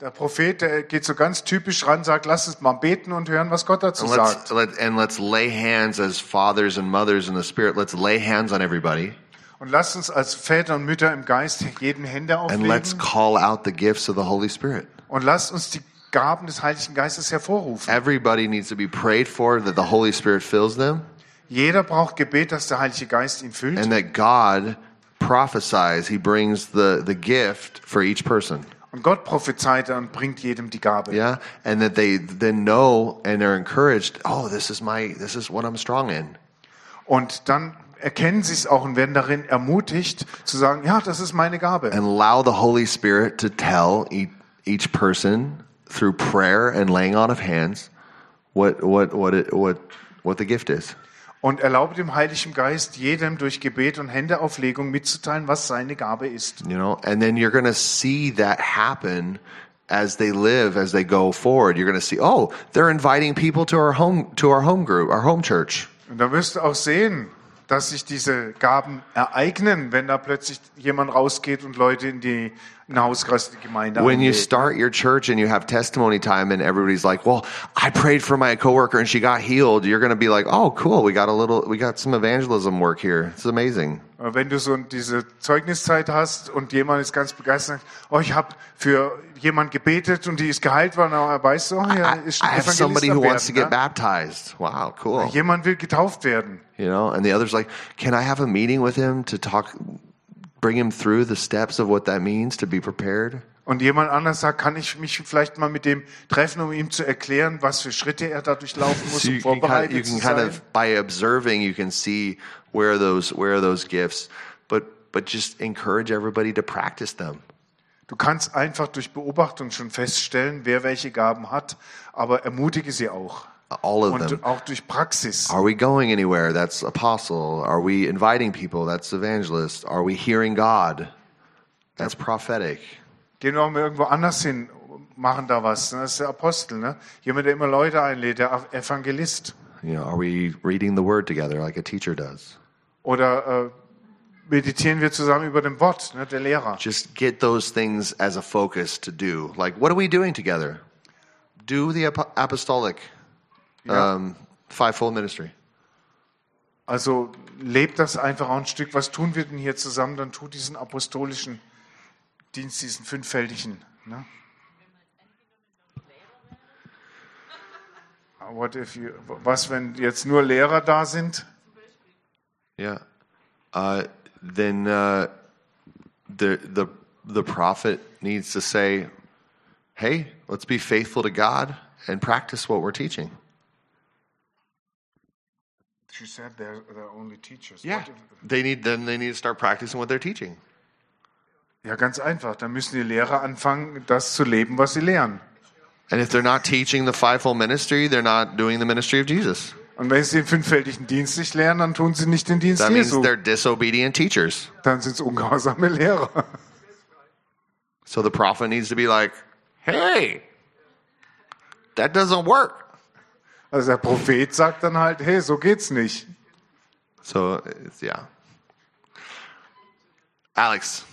Der Prophet, der geht so ganz typisch ran, sagt, lass uns mal beten und hören, was Gott dazu And let's sagt. let, and let's lay hands as fathers and mothers in the spirit. Let's lay hands on everybody Und lasst uns als Väter und Mütter im Geist jeden Hände and let's auflegen call out the gifts of the Holy Spirit. und lasst uns die Gaben des Heiligen Geistes hervorrufen. Everybody needs to be prayed for that the Holy Spirit fills them Jeder braucht Gebet, dass der Heilige Geist ihn füllt and that God prophesies. He brings the, the gift for each person. und Gott prophezeit und bringt jedem die Gabe. Yeah. And that they then know and are encouraged, oh, this is my, this is what I'm strong in. Und dann erkennen sie es auch und werden darin ermutigt zu sagen, ja, das ist meine Gabe. And allow the Holy Spirit to tell each, each person through prayer and laying on of hands what, what, what, it, what, what the gift is. Und erlaube dem Heiligen Geist, jedem durch Gebet und Händeauflegung mitzuteilen, was seine Gabe ist. You know, and then you're going to see that happen as they live, as they go forward. You're going to see, oh, they're inviting people to our home, to our home group, our home church. Und da wirst du auch sehen, dass sich diese Gaben ereignen, wenn da plötzlich jemand rausgeht und Leute in die in den die Gemeinde When you start your church and you have testimony time and everybody's like, well, I prayed for my coworker and she got healed. You're going to be like, oh, cool. We got a little, we got some evangelism work here. It's amazing. Äh, wenn du so diese Zeugniszeit hast und jemand ist ganz begeistert, oh, ich habe für jemand gebetet und die ist geheilt worden, aber weißt du, oh, ja, I, ist I ein have somebody who wants to get baptized. Wow, cool. Jemand will getauft werden. You know, and the other's like, can I have a meeting with him to talk, bring him through the steps of what that means to be prepared? Und jemand anders sagt, kann ich mich vielleicht mal mit dem treffen, um ihm zu erklären, was für Schritte er dadurch laufen muss, So um kind vorbereitet of, you zu can kind sein. of, by observing, you can see where are those, where are those gifts, but, but just encourage everybody to practice them. Du kannst einfach durch Beobachtung schon feststellen, wer welche Gaben hat, aber ermutige sie auch. All of them. Auch durch Praxis. Are we going anywhere? That's apostle. Are we inviting people? That's evangelist. Are we hearing God? That's prophetic. Gehen wir auch mal irgendwo anders hin, machen da was. Das ist der Apostel, ne? Jemand, der immer Leute einlädt, der Evangelist. You know, are we reading the word together like a teacher does? Oder äh, meditieren wir zusammen über dem Wort, ne? der Lehrer. Just get those things as a focus to do. Like, what are we doing together? Do the ap- apostolic Ja. um, fivefold ministry. Also lebt das einfach auch ein Stück. Was tun wir denn hier zusammen? Dann tut diesen apostolischen Dienst, diesen fünffältigen. Ne? What if you, was, wenn jetzt nur Lehrer da sind? Yeah. Uh, then uh, the the the prophet needs to say, "Hey, let's be faithful to God and practice what we're teaching." She said they're, they're only teachers. Yeah. If- They need then they need to start practicing what they're teaching. Ja, ganz einfach. Dann müssen die Lehrer anfangen, das zu leben, was sie lehren. And if they're not teaching the fivefold ministry, they're not doing the ministry of Jesus. Und wenn sie den fünffältigen Dienst nicht lernen, dann tun sie nicht den Dienst That means Jesu. they're disobedient teachers. Dann sind es ungehorsame Lehrer. So the prophet needs to be like, "Hey, that doesn't work." Also der Prophet sagt dann halt, hey, so geht's nicht. So it's, yeah. Alex.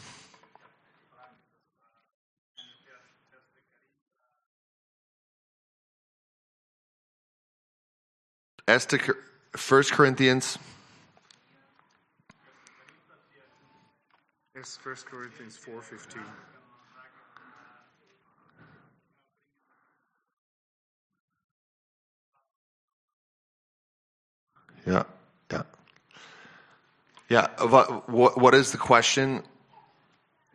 Cor- 1 Corinthians, It's 1 Corinthians 4:15. Yeah, yeah, yeah. What, what, what is the question?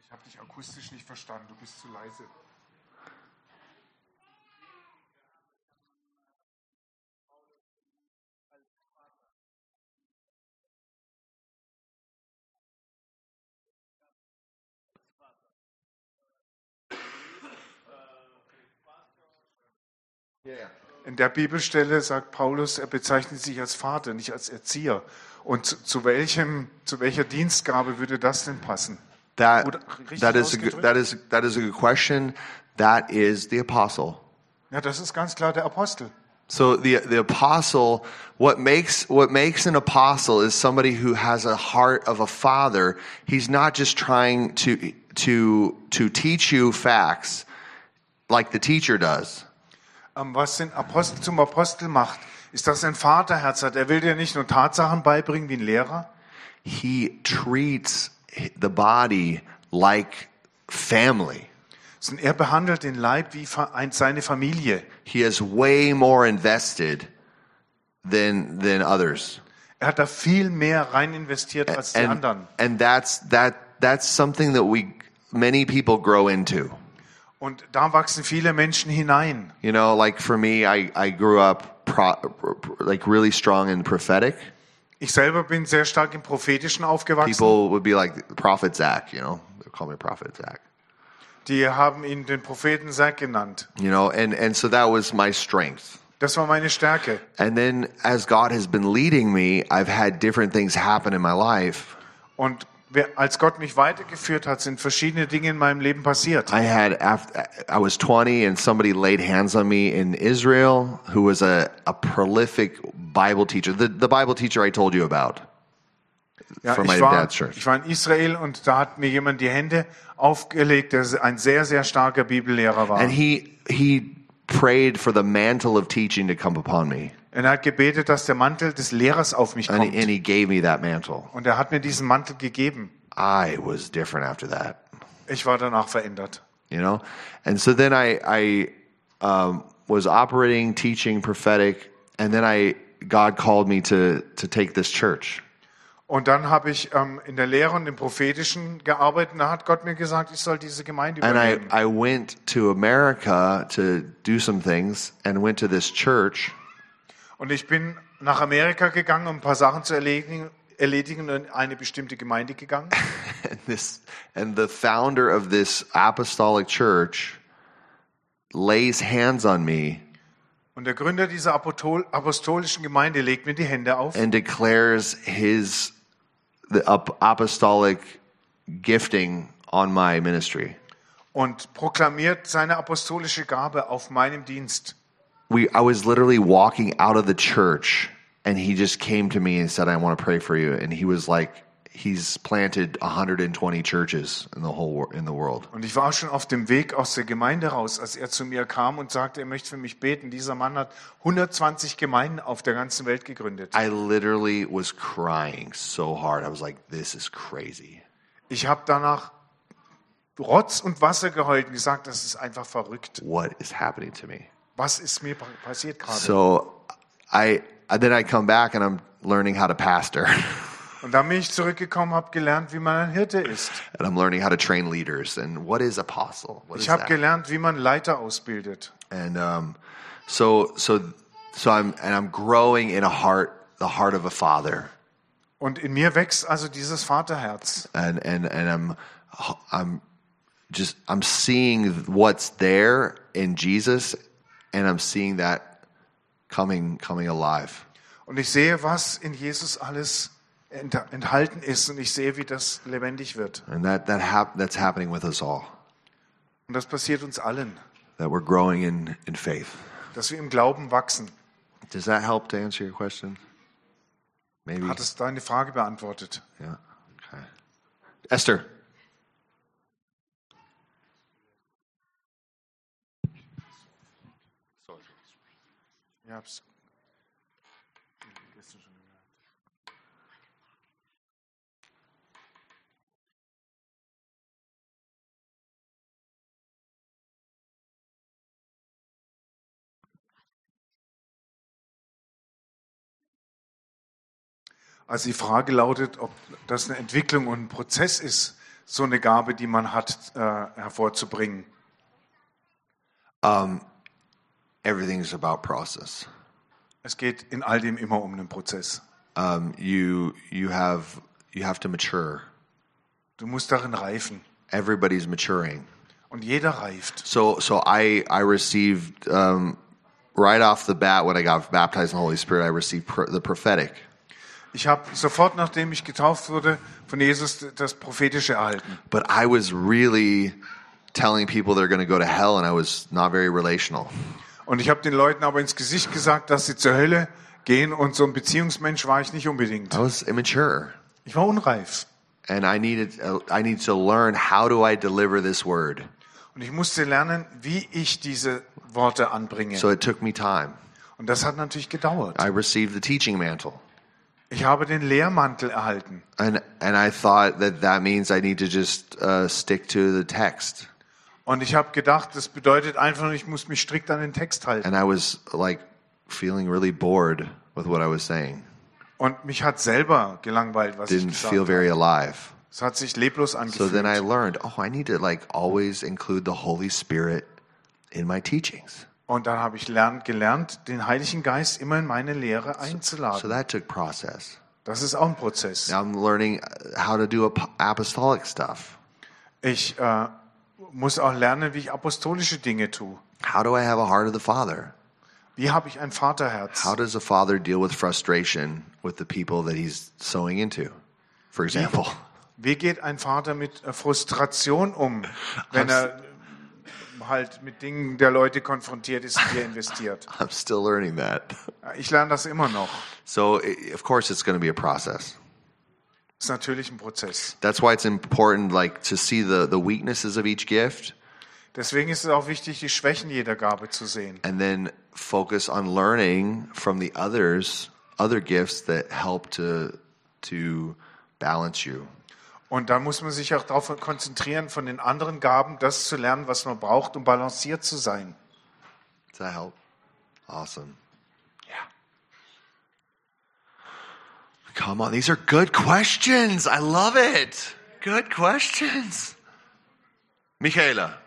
Ich habe dich akustisch nicht verstanden, du bist zu leise. In der Bibelstelle sagt Paulus, er bezeichnet sich als Vater, nicht als Erzieher. Und zu, zu, welchem, zu welcher Dienstgabe würde das denn passen? That that is a that is that is a good question. That is the apostle. Ja, das ist ganz klar der Apostel. So the the apostle, what makes what makes an apostle is somebody who has a heart of a father. He's not just trying to to to teach you facts like the teacher does. Was den Apostel zum Apostel macht, ist, dass er ein Vaterherz hat. Er will dir nicht nur Tatsachen beibringen wie ein Lehrer, He treats the body like family. sondern er behandelt den Leib wie seine Familie. He is way more invested than than others. Er hat da viel mehr rein investiert als die and, anderen. and that's that that's something that we many people grow into Und da wachsen viele Menschen hinein. you know like for me i i grew up pro, like really strong in prophetic Ich selber bin sehr stark im Prophetischen aufgewachsen. people would be like prophet zach you know they call me prophet zach Die haben ihn den Propheten Sack genannt. you know and and so that was my strength Das war meine Stärke. and then as god has been leading me i've had different things happen in my life Und als Gott mich weitergeführt hat, sind verschiedene Dinge in meinem Leben passiert. I had after I was 20 and somebody laid hands on me in Israel who was a, a prolific Bible teacher. The, the Bible teacher I told you about Ja, from my ich, war, dad's church. ich war in Israel und da hat mir jemand die Hände aufgelegt, der ein sehr, sehr starker Bibellehrer war. And he he prayed for the mantle of teaching to come upon me. Und er hat gebetet, dass der Mantel des Lehrers auf mich And kommt. he, and he gave me that mantle. Und er hat mir diesen Mantel gegeben. I was different after that. Ich war danach verändert. You know? And so then I I um, was operating, teaching, prophetic, and then I God called me to to take this church. Und dann habe ich ähm, in der Lehre und im Prophetischen gearbeitet. Und da hat Gott mir gesagt, ich soll diese Gemeinde And I, übernehmen. I went to America to do some things and went to this church. Und ich bin nach Amerika gegangen, um ein paar Sachen zu erledigen, erledigen und in eine bestimmte Gemeinde gegangen. And this and the founder of this apostolic church lays hands on me Und der Gründer dieser Apostol apostolischen Gemeinde legt mir die Hände auf and declares his the ap- apostolic gifting on my ministry. und proklamiert seine apostolische Gabe auf meinem Dienst. We I was literally walking out of the church and he just came to me and said I want to pray for you and he was like he's planted 120 churches in the whole in the world. Und ich war schon auf dem Weg aus der Gemeinde raus, als er zu mir kam und sagte, er möchte für mich beten. Dieser Mann hat 120 Gemeinden auf der ganzen Welt gegründet. I literally was crying so hard. I was like, this is crazy. Ich habe danach Rotz und Wasser geheult und gesagt, das ist einfach verrückt. What is happening to me? Was ist mir passiert gerade? So I then I come back and I'm learning how to pastor. Und dann bin ich zurückgekommen, habe gelernt, wie man ein Hirte ist. and I'm learning how to train leaders and what is apostle? What Ich habe gelernt, wie man Leiter ausbildet. And um, so so so I'm and I'm growing in a heart the heart of a father. Und in mir wächst also dieses Vaterherz. And and and I'm I'm just I'm seeing what's there in Jesus and I'm seeing that coming coming alive. Und ich sehe, was in Jesus alles ent- enthalten ist. Und ich sehe, wie das lebendig wird. And that that hap- that's happening with us all. Und das passiert uns allen, That we're growing in in faith. dass wir im Glauben wachsen. Does that help to answer your question? Maybe. Hat es deine Frage beantwortet? Yeah. Okay. Esther. Ich hab's Also die Frage lautet, ob das eine Entwicklung und ein Prozess ist, so eine Gabe, die man hat, äh, hervorzubringen. Everything's about process. Es geht in all dem immer um einen Prozess. Um, you you have you have to mature. Du musst darin reifen. Everybody's maturing. Und jeder reift. So so I I received um, right off the bat when I got baptized in the Holy Spirit, I received pr- the prophetic. Ich habe sofort, nachdem ich getauft wurde, von Jesus das Prophetische erhalten. But I was really telling people they're going to go to hell, and I was not very relational. Und ich habe den Leuten aber ins Gesicht gesagt, dass sie zur Hölle gehen und so ein Beziehungsmensch war ich nicht unbedingt. I was immature, Ich war unreif. and I needed I needed to learn how do I deliver this word. Und ich musste lernen, wie ich diese Worte anbringe. So it took me time. Und das hat natürlich gedauert. I received the teaching mantle, Ich habe den Lehrmantel erhalten. and and I thought that that means I need to just uh, stick to the text. Und ich habe gedacht, das bedeutet einfach, ich muss mich strikt an den Text halten. And I was like feeling really bored with what I was saying. Und mich hat selber gelangweilt, was ich Didn't gesagt feel very alive. Es hat sich leblos So angefühlt. then I learned, oh, I need to like always include the Holy Spirit in my teachings. Und dann habe ich lernt, gelernt, den Heiligen Geist immer in meine Lehre So einzuladen. that took process. Das ist auch ein Prozess. Now I'm learning how to do ap- apostolic stuff. Ich äh, muss auch lernen, wie ich apostolische Dinge tue. How do I have a heart of the Father? Wie habe ich ein Vaterherz? How does a father deal with frustration with the people that he's sowing into? For example, Wie geht ein Vater mit äh, Frustration um, wenn er halt mit Dingen der Leute konfrontiert ist, die er investiert? I'm still learning that. Ich lerne das immer noch. So, of course, it's going to be a process. Ist natürlich ein Prozess. That's why it's important, like, to see the, the weaknesses of each gift Deswegen ist es auch wichtig, die Schwächen jeder Gabe zu sehen. and then focus on learning from the others, other gifts that help to, to balance you. Und dann muss man sich auch darauf konzentrieren, von den anderen Gaben das zu lernen, was man braucht, um balanciert zu sein. Does that help? Awesome. Come on, these are good questions. I love it. Good questions. Michaela.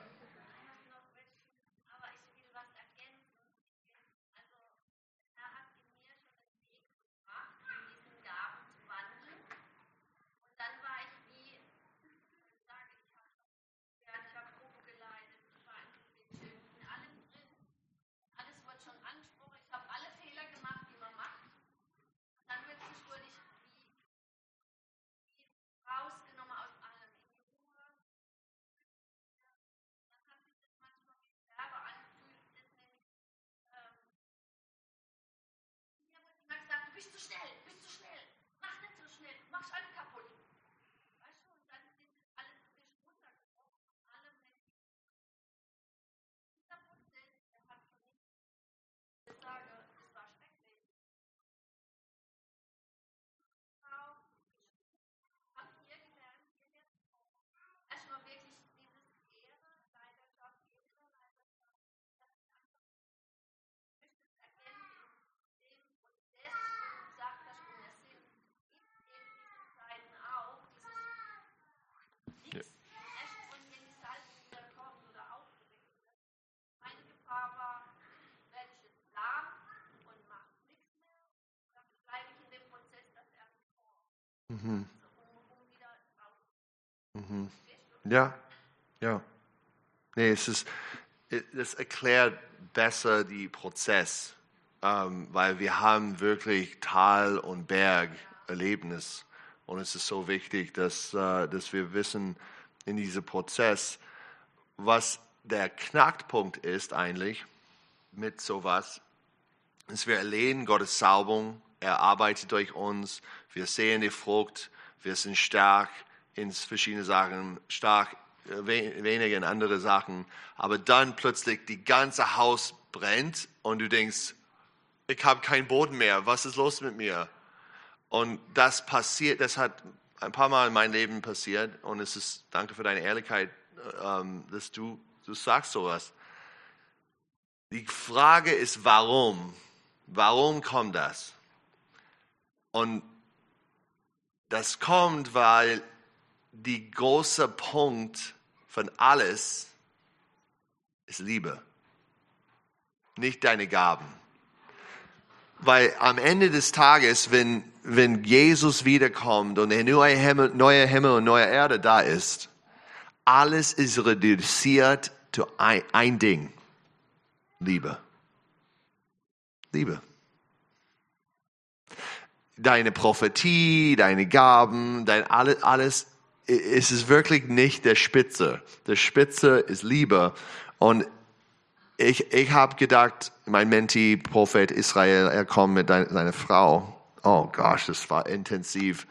Bist zu schnell, du bist zu schnell, mach nicht so schnell, du machst alles kaputt. Weißt du, und dann ist das alles ein bisschen runtergebrochen von allem mit dieser Prozess, der hat für mich, ich sage, es war schrecklich. Frau, hab hier gelernt, hierher zu kommen. Erstmal wirklich dieses Ehre, Leiterschaft, Ehrenleiterschaft, dass ich einfach möchte es erkennen in dem Prozess, wo du gesagt hast, wo wir sind, gibt es eben diese Zeiten auch, dieses Nichts, erst von wenn die Salbung wieder kommt oder aufgeregt wird. Meine Gefahr war, werde ich jetzt lahm und mache nichts mehr, dann bleibe ich in dem Prozess, dass er mich formt, wieder raus Ja, ja. Nee, es ist, es erklärt besser die Prozess, ähm, weil wir haben wirklich Tal- und Berg-Erlebnis. Und es ist so wichtig, dass, äh, dass wir wissen in diesem Prozess, was der Knackpunkt ist eigentlich mit sowas, dass wir erleben Gottes Salbung, er arbeitet durch uns, wir sehen die Frucht, wir sind stark in verschiedene Sachen, stark äh, we- weniger in andere Sachen, aber dann plötzlich die ganze Haus brennt und du denkst, ich habe keinen Boden mehr, was ist los mit mir? Und das passiert, das hat ein paar Mal in meinem Leben passiert und es ist, danke für deine Ehrlichkeit, äh, ähm, dass du, du sagst sowas. Die Frage ist, warum? Warum kommt das? Und Das kommt, weil die große Punkt von alles ist Liebe, nicht deine Gaben. Weil am Ende des Tages, wenn, wenn Jesus wiederkommt und der neue Himmel, neue Himmel und neue Erde da ist, alles ist reduziert zu ein, ein Ding. Liebe. Liebe. Deine Prophetie, deine Gaben, dein alles, alles, es ist wirklich nicht der Spitze. Der Spitze ist Liebe. Und ich, ich habe gedacht, mein Menti, Prophet Israel, er kommt mit seiner Frau. Oh gosh, das war intensiv.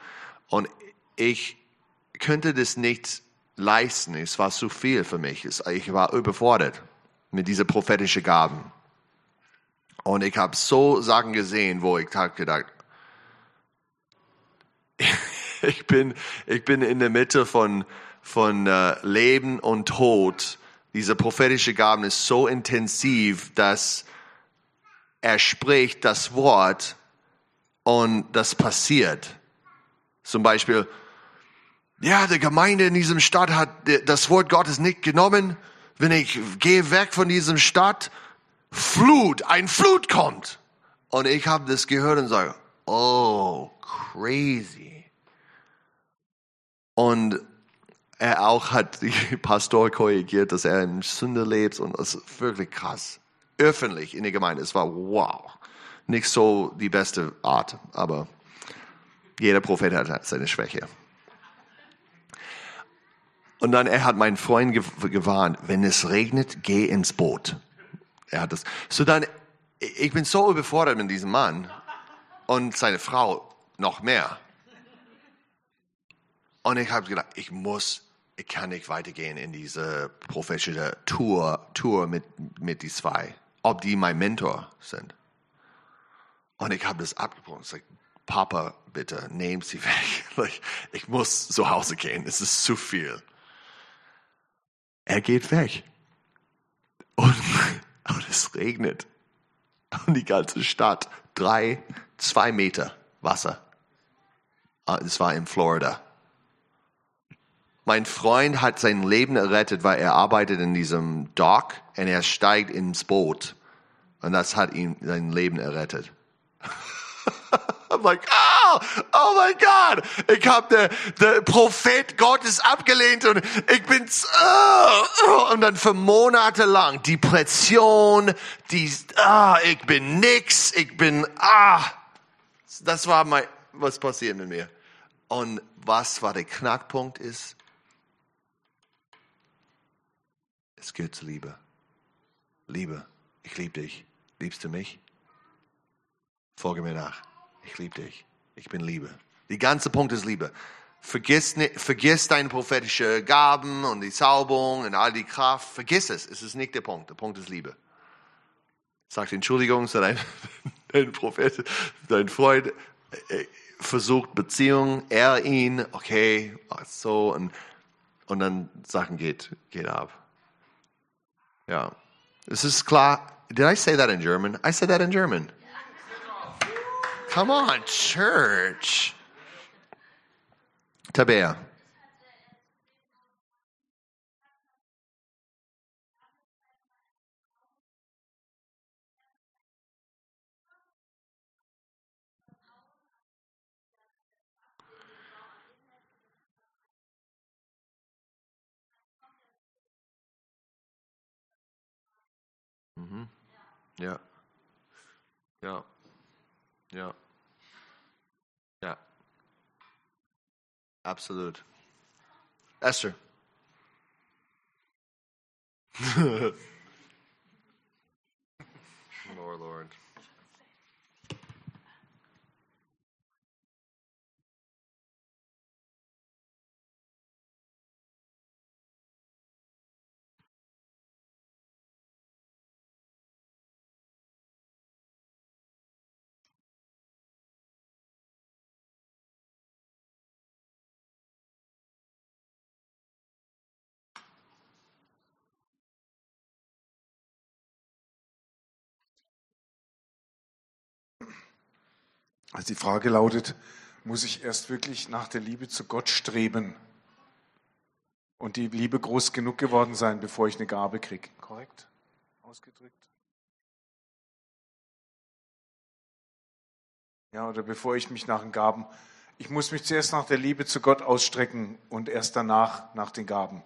Und ich könnte das nicht leisten. Es war zu viel für mich. Ich war überfordert mit diesen prophetischen Gaben. Und ich habe so Sachen gesehen, wo ich habe gedacht, ich bin, ich bin in der Mitte von, von äh, Leben und Tod. Diese prophetische Gaben ist so intensiv, dass er spricht das Wort und das passiert. Zum Beispiel, ja, die Gemeinde in diesem Stadt hat das Wort Gottes nicht genommen. Wenn ich gehe weg von diesem Stadt, Flut, ein Flut kommt. Und ich habe das gehört und sage, oh, crazy. Und er auch hat die Pastor korrigiert, dass er in Sünde lebt und das ist wirklich krass. Öffentlich in der Gemeinde. Es war wow. Nicht so die beste Art, aber jeder Prophet hat seine Schwäche. Und dann, er hat meinen Freund ge- gewarnt, wenn es regnet, geh ins Boot. Er hat das. So dann, ich bin so überfordert mit diesem Mann und seine Frau noch mehr. Und ich habe gedacht, ich muss, ich kann nicht weitergehen in diese prophetische Tour, Tour mit, mit die zwei, ob die mein Mentor sind. Und ich habe das abgebrochen. Ich sag, Papa, bitte, nehmen Sie weg. Ich, ich muss zu Hause gehen. Es ist zu viel. Er geht weg. Und, und es regnet. Und die ganze Stadt, drei, zwei Meter Wasser. Ah, Es war in Florida. Mein Freund hat sein Leben errettet, weil er arbeitet in diesem Dock und er steigt ins Boot. Und das hat ihm sein Leben errettet. I'm like, oh, oh mein Gott, ich habe der Prophet Gottes abgelehnt und ich bin, oh, oh. und dann für Monate lang Depression, die, ah, ich bin nix, ich bin, ah, das war mein, was passiert mit mir. Und was war der Knackpunkt ist, es gehört zur Liebe. Liebe, ich liebe dich. Liebst du mich? Folge mir nach. Ich liebe dich. Ich bin Liebe. Die ganze Punkt ist Liebe. Vergiss, vergiss deine prophetischen Gaben und die Zauberung und all die Kraft. Vergiss es. Es ist nicht der Punkt. Der Punkt ist Liebe. Sagt Entschuldigung zu deinem, dein Prophet, dein Freund, äh, versucht Beziehung, er ihn, okay, so, und, und dann Sachen geht, geht ab. Ja. Es ist klar. Did I say that in German? I said that in German. Come on, church. Tabea. Mhm. Ja. Ja. Ja. Ja. Absolut. Esther. Lord, Lord. Also die Frage lautet, muss ich erst wirklich nach der Liebe zu Gott streben und die Liebe groß genug geworden sein, bevor ich eine Gabe kriege. Korrekt ausgedrückt? Ja, oder bevor ich mich nach den Gaben, ich muss mich zuerst nach der Liebe zu Gott ausstrecken und erst danach nach den Gaben.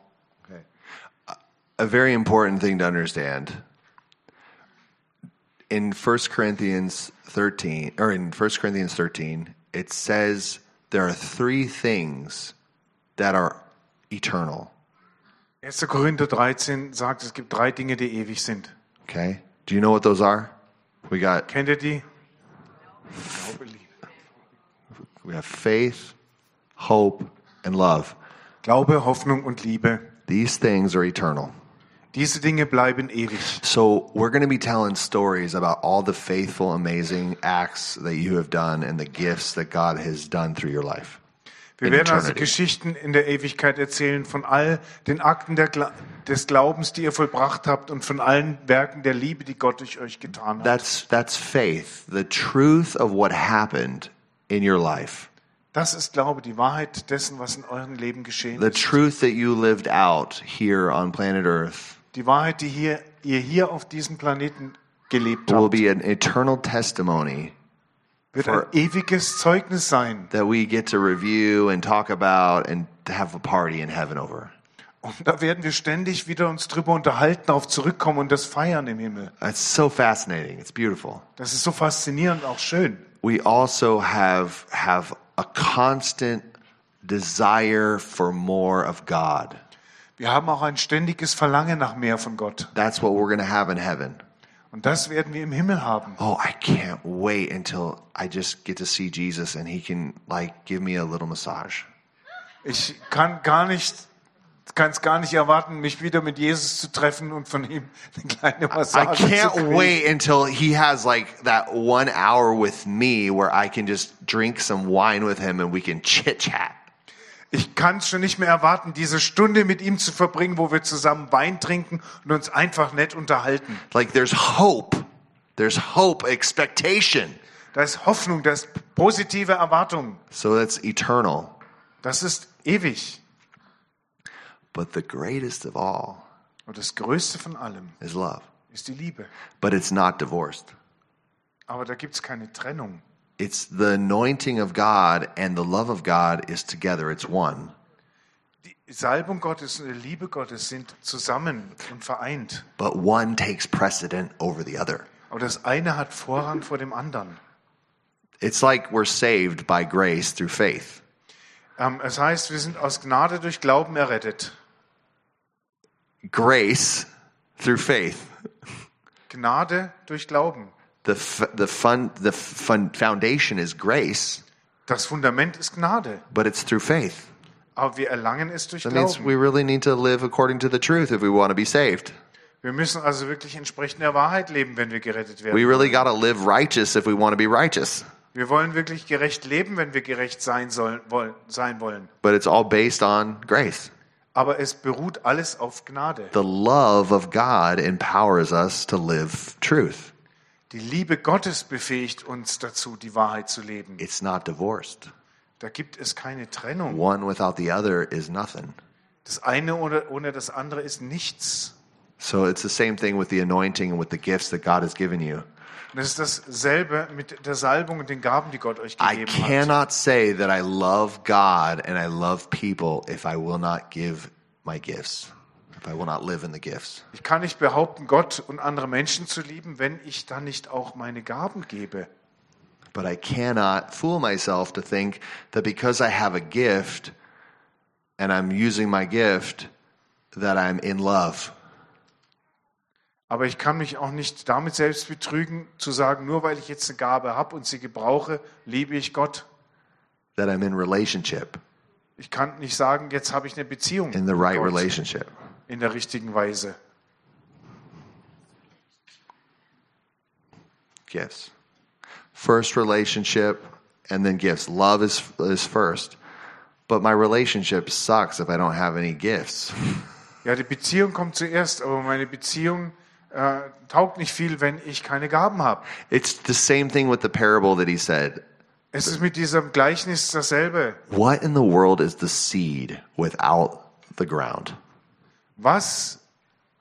a very important thing to understand in 1 Corinthians 13 or in 1 Corinthians 13 it says there are three things that are eternal 1. Korinther 13 sagt, es gibt drei Dinge, die ewig sind. okay do you know what those are we got Kennt ihr die? We have faith hope and love Glaube, Hoffnung und Liebe. these things are eternal Diese Dinge bleiben ewig. so we're going to be telling stories about all the faithful amazing acts that you have done and the gifts that God has done through your life Wir werden also. Geschichten in der Ewigkeit erzählen von all den Akten der des Glaubens, die ihr vollbracht habt und von allen Werken der Liebe, die Gott durch euch getan hat. That's that's faith, the truth of what happened in your life. Das ist Glaube, die Wahrheit dessen, was in eurem Leben geschehen The ist. truth that you lived out here on planet Earth Die Wahrheit, die hier, ihr hier auf diesem Planeten gelebt will habt, be an eternal testimony wird ein ewiges Zeugnis sein. that we get to review and talk about and have a party in heaven over. Und da werden wir ständig wieder uns drüber unterhalten, darauf zurückkommen und das feiern im Himmel. It's so fascinating. It's beautiful. Das ist so faszinierend, auch schön. We also have have a constant desire for more of God. Wir haben auch ein ständiges Verlangen nach mehr von Gott. That's what we're going to have in heaven. Und das werden wir im Himmel haben. oh, I can't wait until I just get to see Jesus and he can like give me a little massage. Ich kann gar nicht, kann es gar nicht erwarten, mich wieder mit Jesus zu treffen und von ihm eine kleine I Massage zu can't kriegen. wait until he has like that one hour with me where I can just drink some wine with him and we can chit chat. Ich kann es schon nicht mehr erwarten, diese Stunde mit ihm zu verbringen, wo wir zusammen Wein trinken und uns einfach nett unterhalten. Like there's hope. There's hope, expectation. Da ist Hoffnung, da ist positive Erwartung. So that's eternal. Das ist ewig. But the greatest of all Und das Größte von allem is love. ist die Liebe. But it's not divorced. Aber da gibt es keine Trennung. It's the anointing of God and the love of God is together. It's one. Die Salbung Gottes und die Liebe Gottes sind zusammen und vereint. but one takes precedent over the other. Aber das eine hat Vorrang vor dem anderen. It's like we're saved by grace through faith. Ähm, es heißt, wir sind aus Gnade durch Glauben errettet. Grace through faith. Gnade durch Glauben. The f- the fun the fun foundation is grace, Das Fundament ist Gnade. but it's through faith. Aber wir erlangen es durch That means Glauben. we really need to live according to the truth if we want to be saved. Wir müssen also wirklich entsprechend der Wahrheit leben, wenn wir gerettet werden. We really got to live righteous if we want to be righteous. Wir wollen wirklich gerecht leben, wenn wir gerecht sein, sollen, wollen, sein wollen. But it's all based on grace. Aber es beruht alles auf Gnade. The love of God empowers us to live truth. Die Liebe Gottes befähigt uns dazu, die Wahrheit zu leben. It's not divorced. Da gibt es keine Trennung. One without the other is nothing. Das eine ohne, ohne das andere ist nichts. So it's the same thing with the anointing and with the gifts that God has given you. Und es ist dasselbe mit der Salbung und den Gaben, die Gott euch I gegeben hat. cannot say that I love God and I love people if I will not give my gifts, Ich kann nicht behaupten, Gott und andere Menschen zu lieben, wenn ich dann nicht auch meine Gaben gebe. But I cannot fool myself to think that because I have a gift and I'm using my gift, that I'm in love. Aber ich kann mich auch nicht damit selbst betrügen, zu sagen, nur weil ich jetzt eine Gabe habe und sie gebrauche, liebe ich Gott. That I'm in relationship, Ich kann nicht sagen, jetzt habe ich eine Beziehung in the right relationship. In der richtigen Weise. Gifts. First relationship and then gifts. Love is, is first. But my relationship sucks if I don't have any gifts. Ja, die Beziehung kommt zuerst, aber meine Beziehung äh, taugt nicht viel, wenn ich keine Gaben habe. It's the same thing with the parable that he said. Es ist mit diesem Gleichnis dasselbe. What in the world is the seed without the ground? Was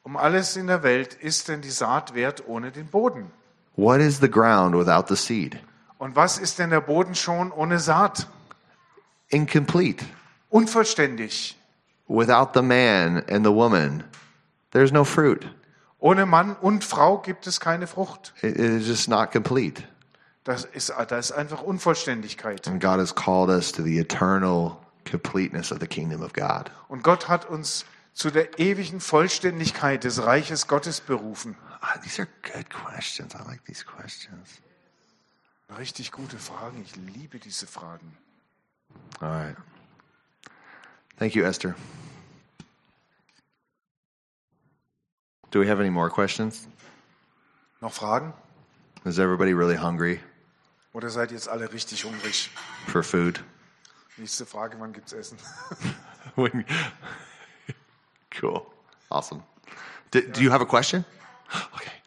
um alles in der Welt ist denn die Saat wert ohne den Boden? What is the ground without the seed? Und was ist denn der Boden schon ohne Saat? Incomplete. Unvollständig. Without the man and the woman, there's no fruit. Ohne Mann und Frau gibt es keine Frucht. It is just not complete. Das ist, da ist einfach Unvollständigkeit. And God has called us to the eternal completeness of the kingdom of God. Und Gott hat uns zu der ewigen Vollständigkeit des Reiches Gottes berufen. Ah, these are good questions. I like these questions. Richtig gute Fragen. Ich liebe diese Fragen. All right. Thank you, Esther. Do we have any more questions? Noch Fragen? Is everybody really hungry Oder seid ihr jetzt alle richtig hungrig? for food? Nächste Frage, wann gibt's Essen? When- cool. Awesome. Do, do you have a question? Okay.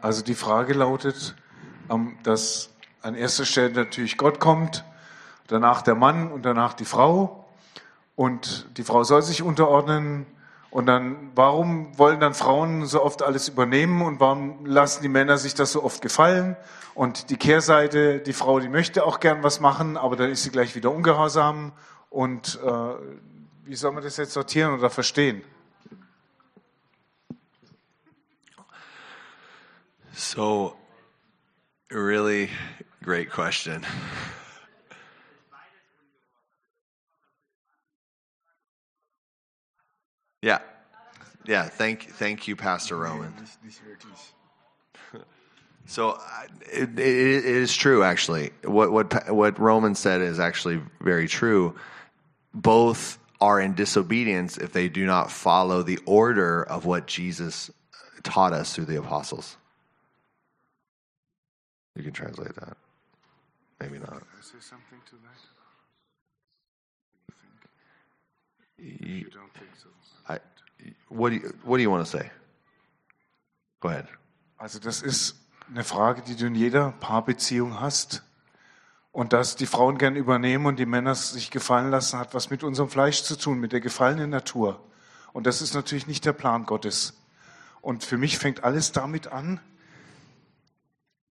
Also die Frage lautet, ähm, dass an erster Stelle natürlich Gott kommt, danach der Mann und danach die Frau. Und die Frau soll sich unterordnen. Und dann, warum wollen dann Frauen so oft alles übernehmen und warum lassen die Männer sich das so oft gefallen? Und die Kehrseite, die Frau, die möchte auch gern was machen, aber dann ist sie gleich wieder ungehorsam. Und äh, wie soll man das jetzt sortieren oder verstehen? So, really great question. Yeah. Yeah, thank thank you Pastor Roman. So it, it, it is true, actually. What what what Roman said is actually very true. Both are in disobedience if they do not follow the order of what Jesus taught us through the apostles. You can translate that. Maybe not. You- I, what do you What do you want to say? Go ahead. Also das ist eine Frage, die du in jeder Paarbeziehung hast. Und dass die Frauen gern übernehmen und die Männer sich gefallen lassen, hat was mit unserem Fleisch zu tun, mit der gefallenen Natur. Und das ist natürlich nicht der Plan Gottes. Und für mich fängt alles damit an,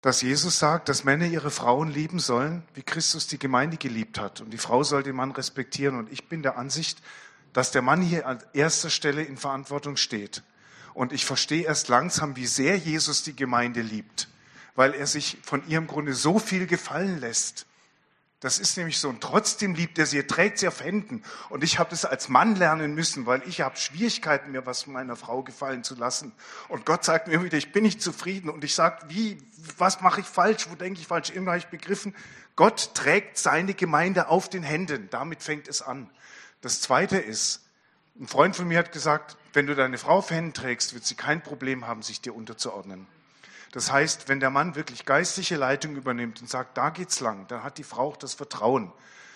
dass Jesus sagt, dass Männer ihre Frauen lieben sollen, wie Christus die Gemeinde geliebt hat. Und die Frau soll den Mann respektieren. Und ich bin der Ansicht, dass der Mann hier an erster Stelle in Verantwortung steht. Und ich verstehe erst langsam, wie sehr Jesus die Gemeinde liebt, weil er sich von ihrem Grunde so viel gefallen lässt. Das ist nämlich so. Und trotzdem liebt er sie, er trägt sie auf Händen. Und ich habe das als Mann lernen müssen, weil ich habe Schwierigkeiten, mir was meiner Frau gefallen zu lassen. Und Gott sagt mir wieder, ich bin nicht zufrieden. Und ich sage, wie, was mache ich falsch? Wo denke ich falsch? Immer habe ich begriffen, Gott trägt seine Gemeinde auf den Händen. Damit fängt es an. Das Zweite ist, ein Freund von mir hat gesagt, wenn du deine Frau auf Händen trägst, wird sie kein Problem haben, sich dir unterzuordnen. Das heißt, wenn der Mann wirklich geistliche Leitung übernimmt und sagt, da geht's lang, dann hat die Frau auch das Vertrauen.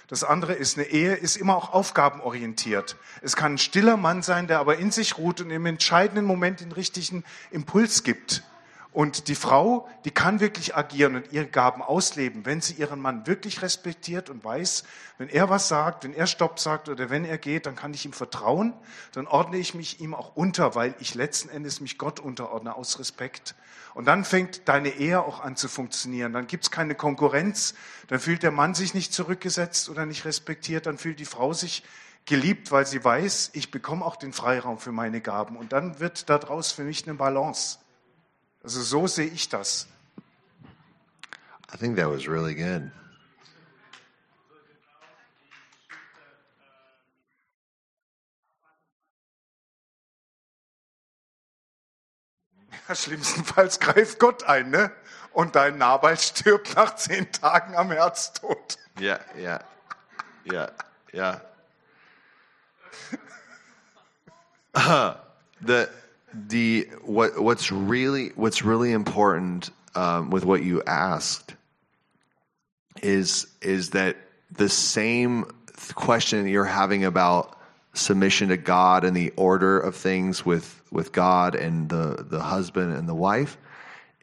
Das andere ist, eine Ehe ist immer auch aufgabenorientiert. Es kann ein stiller Mann sein, der aber in sich ruht und im entscheidenden Moment den richtigen Impuls gibt. Und die Frau, die kann wirklich agieren und ihre Gaben ausleben, wenn sie ihren Mann wirklich respektiert und weiß, wenn er was sagt, wenn er Stopp sagt oder wenn er geht, dann kann ich ihm vertrauen, dann ordne ich mich ihm auch unter, weil ich letzten Endes mich Gott unterordne aus Respekt. Und dann fängt deine Ehe auch an zu funktionieren. Dann gibt's keine Konkurrenz, dann fühlt der Mann sich nicht zurückgesetzt oder nicht respektiert, dann fühlt die Frau sich geliebt, weil sie weiß, ich bekomme auch den Freiraum für meine Gaben. Und dann wird daraus für mich eine Balance. Also so sehe ich das. I think that was really good. Ja, schlimmstenfalls greift Gott ein, ne? Und dein Nabal stirbt nach zehn Tagen am Herztod. Yeah, yeah, yeah, yeah. Uh, the the what what's really what's really important um, with what you asked is is that the same question you're having about submission to God and the order of things with with God and the the husband and the wife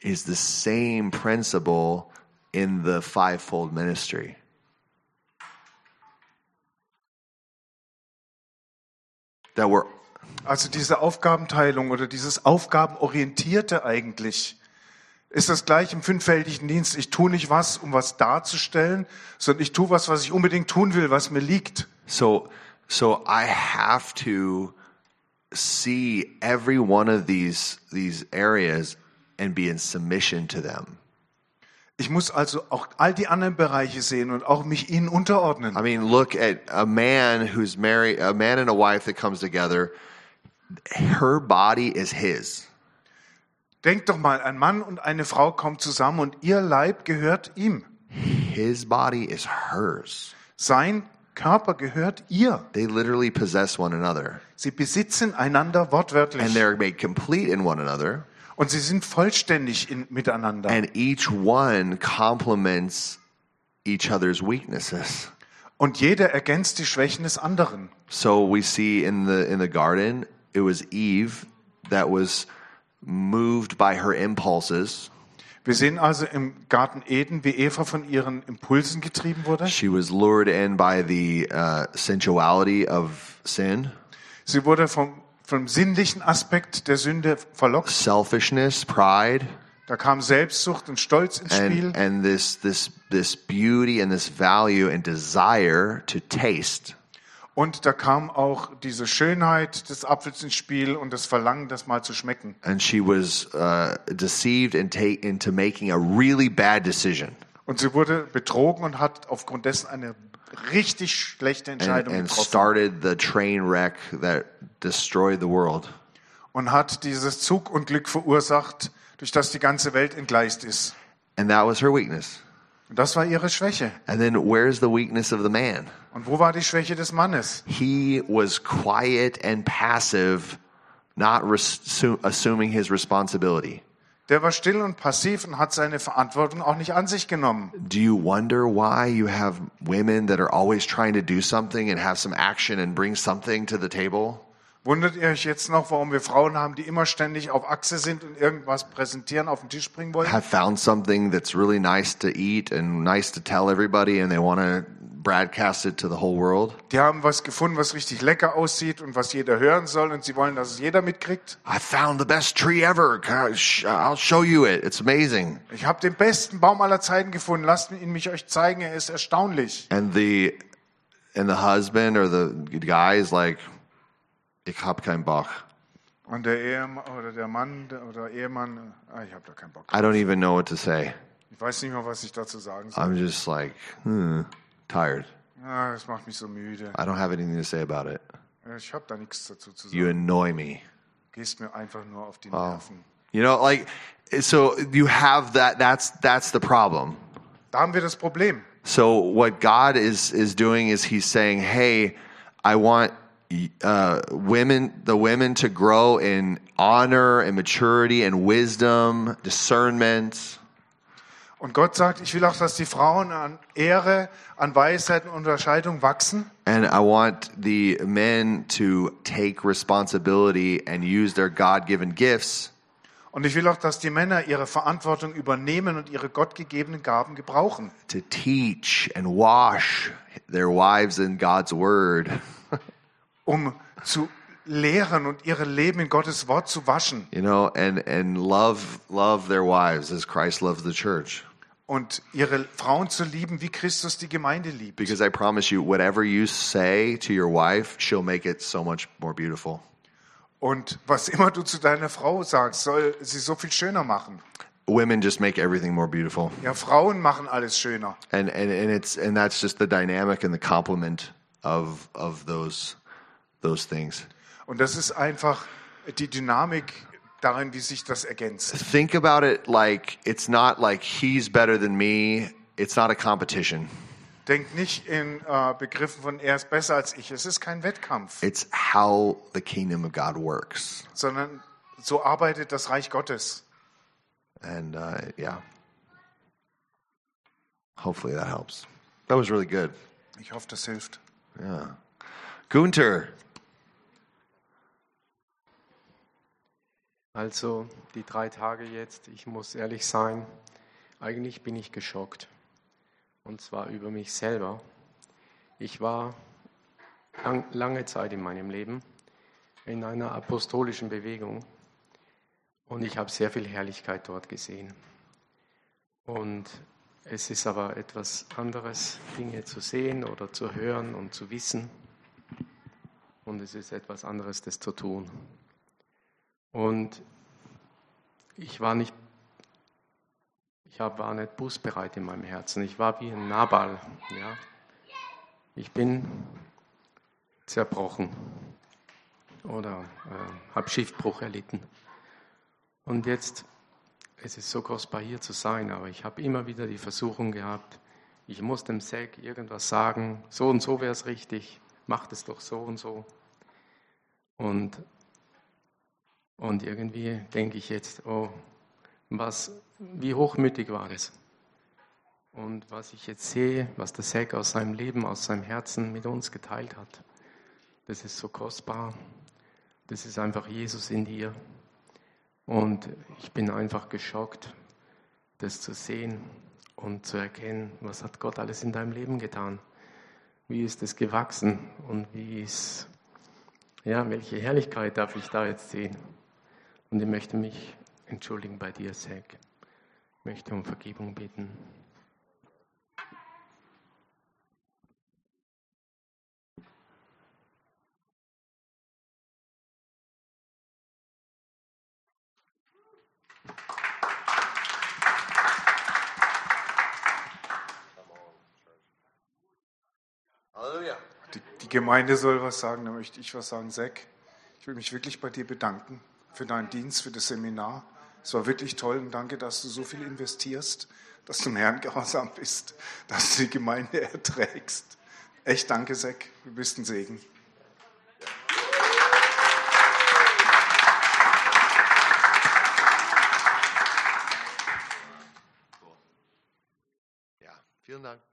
is the same principle in the fivefold ministry. That we're Also diese Aufgabenteilung oder dieses Aufgabenorientierte eigentlich ist das gleich im fünffältigen Dienst. Ich tue nicht was, um was darzustellen, sondern ich tue was, was ich unbedingt tun will, was mir liegt. So, so I have to see every one of these these areas and be in submission to them. Ich muss also auch all die anderen Bereiche sehen und auch mich ihnen unterordnen. I mean, look at a man who's married, a man and a wife that comes together. Her body is his. Denk doch mal, ein Mann und eine Frau kommen zusammen und ihr Leib gehört ihm. His body is hers. Sein Körper gehört ihr. They literally possess one another, Sie besitzen einander wortwörtlich. and they're made complete in one another. Und sie sind vollständig in, miteinander. And each one complements each other's weaknesses. Und jeder ergänzt die Schwächen des anderen. So we see in the in the garden, it was Eve that was moved by her impulses. Wir sehen also im Garten Eden, wie Eva von ihren Impulsen getrieben wurde. She was lured in by the uh, sensuality of sin, Sie wurde vom, vom sinnlichen Aspekt der Sünde verlockt. selfishness, pride, Da kam Selbstsucht und Stolz ins Spiel. and and this this this beauty and this value and desire to taste. Und da kam auch diese Schönheit des Apfels ins Spiel und das Verlangen, das mal zu schmecken. And she was uh, deceived and into making a really bad decision Und sie wurde betrogen und hat aufgrund dessen eine richtig schlechte and, Entscheidung and getroffen. started the train wreck that destroyed the world. Und hat dieses Zugunglück verursacht, durch das die ganze Welt entgleist ist. And that was her weakness. Und das war ihre Schwäche. And then where's the weakness of the man? Und wo war die Schwäche des Mannes? He was quiet and passive, not assuming his responsibility. Der war still und passiv und hat seine Verantwortung auch nicht an sich genommen. Do you wonder why you have women that are always trying to do something and have some action and bring something to the table? Wundert ihr euch jetzt noch, warum wir Frauen haben, die immer ständig auf Achse sind und irgendwas präsentieren, auf den Tisch bringen wollen? Have found something that's really nice to eat and nice to tell everybody, and they want to broadcast it to the whole world? Die haben was gefunden, was richtig lecker aussieht und was jeder hören soll und sie wollen, dass es jeder mitkriegt. I found the best tree ever. I'll show you it. It's amazing. Ich habe den besten Baum aller Zeiten gefunden. Lasst ihn mich euch zeigen, er ist erstaunlich. And the and the husband or the guy is like, ich hab keinen Bock. Und der Ehemann oder der Mann oder Ehemann, ah, ich habe da keinen Bock. I don't even know what to say. Ich weiß nicht was ich dazu sagen soll. I'm just like, hmm, tired. Ah, das macht mich so müde. I don't have anything to say about it. Ich habe da nichts dazu zu You annoy me. Gehst mir einfach nur auf die Nerven. You know, like so you have that that's that's the problem. Da haben wir das Problem. So what God is is doing is he's saying, "Hey, I want uh, women the women to grow in honor and maturity and wisdom, discernment." Und Gott sagt, ich will auch, dass die Frauen an Ehre, an Weisheit und Unterscheidung wachsen. And I want the men to take responsibility and use their God-given gifts Und ich will auch, dass die Männer ihre Verantwortung übernehmen und ihre gottgegebenen Gaben gebrauchen. to teach and wash their wives in God's word. Um zu lehren und ihre Leben in Gottes Wort zu waschen You know, and and love love their wives as Christ loves the church. und ihre Frauen zu lieben, wie Christus die Gemeinde liebt. Because I promise you, whatever you say to your wife, she'll make it so much more beautiful. Und was immer du zu deiner Frau sagst, soll sie so viel schöner machen. Women just make everything more beautiful. Ja, Frauen machen alles schöner. And, and, and it's and that's just the dynamic and the complement of of those those things. Und das ist einfach die Dynamik darin, wie sich das ergänzt. Think about it like it's not like he's better than me. It's not a competition. Denk nicht in äh, Begriffen von er ist besser als ich. Es ist kein Wettkampf, It's how the kingdom of God works. sondern so arbeitet das Reich Gottes. And uh, yeah, hopefully that helps. That was really good. Ich hoffe, das hilft. Yeah, Gunter. Also die drei Tage jetzt, ich muss ehrlich sein, eigentlich bin ich geschockt. Und zwar über mich selber. Ich war lang, lange Zeit in meinem Leben in einer apostolischen Bewegung und ich habe sehr viel Herrlichkeit dort gesehen. Und es ist aber etwas anderes, Dinge zu sehen oder zu hören und zu wissen. Und es ist etwas anderes, das zu tun. Und ich war nicht, ich war nicht bußbereit in meinem Herzen. Ich war wie ein Nabal. Ja. Ich bin zerbrochen oder äh, habe Schiffbruch erlitten. Und jetzt, es ist so kostbar hier zu sein, aber ich habe immer wieder die Versuchung gehabt, ich muss dem Zack irgendwas sagen, so und so wäre es richtig, macht es doch so und so. Und und irgendwie denke ich jetzt, oh, was, wie hochmütig war das? Und was ich jetzt sehe, was der Zack aus seinem Leben, aus seinem Herzen mit uns geteilt hat, das ist so kostbar. Das ist einfach Jesus in dir. Und ich bin einfach geschockt, das zu sehen und zu erkennen, was hat Gott alles in deinem Leben getan? Wie ist es gewachsen und wie ist, ja, welche Herrlichkeit darf ich da jetzt sehen? Und ich möchte mich entschuldigen bei dir, Zack. Ich möchte um Vergebung bitten. Die Gemeinde soll was sagen, da möchte ich was sagen. Zack, ich will mich wirklich bei dir bedanken für deinen Dienst, für das Seminar. Es war wirklich toll und danke, dass du so viel investierst, dass du dem Herrn gehorsam bist, dass du die Gemeinde erträgst. Echt danke, Zack, du bist ein Segen. Ja, vielen Dank.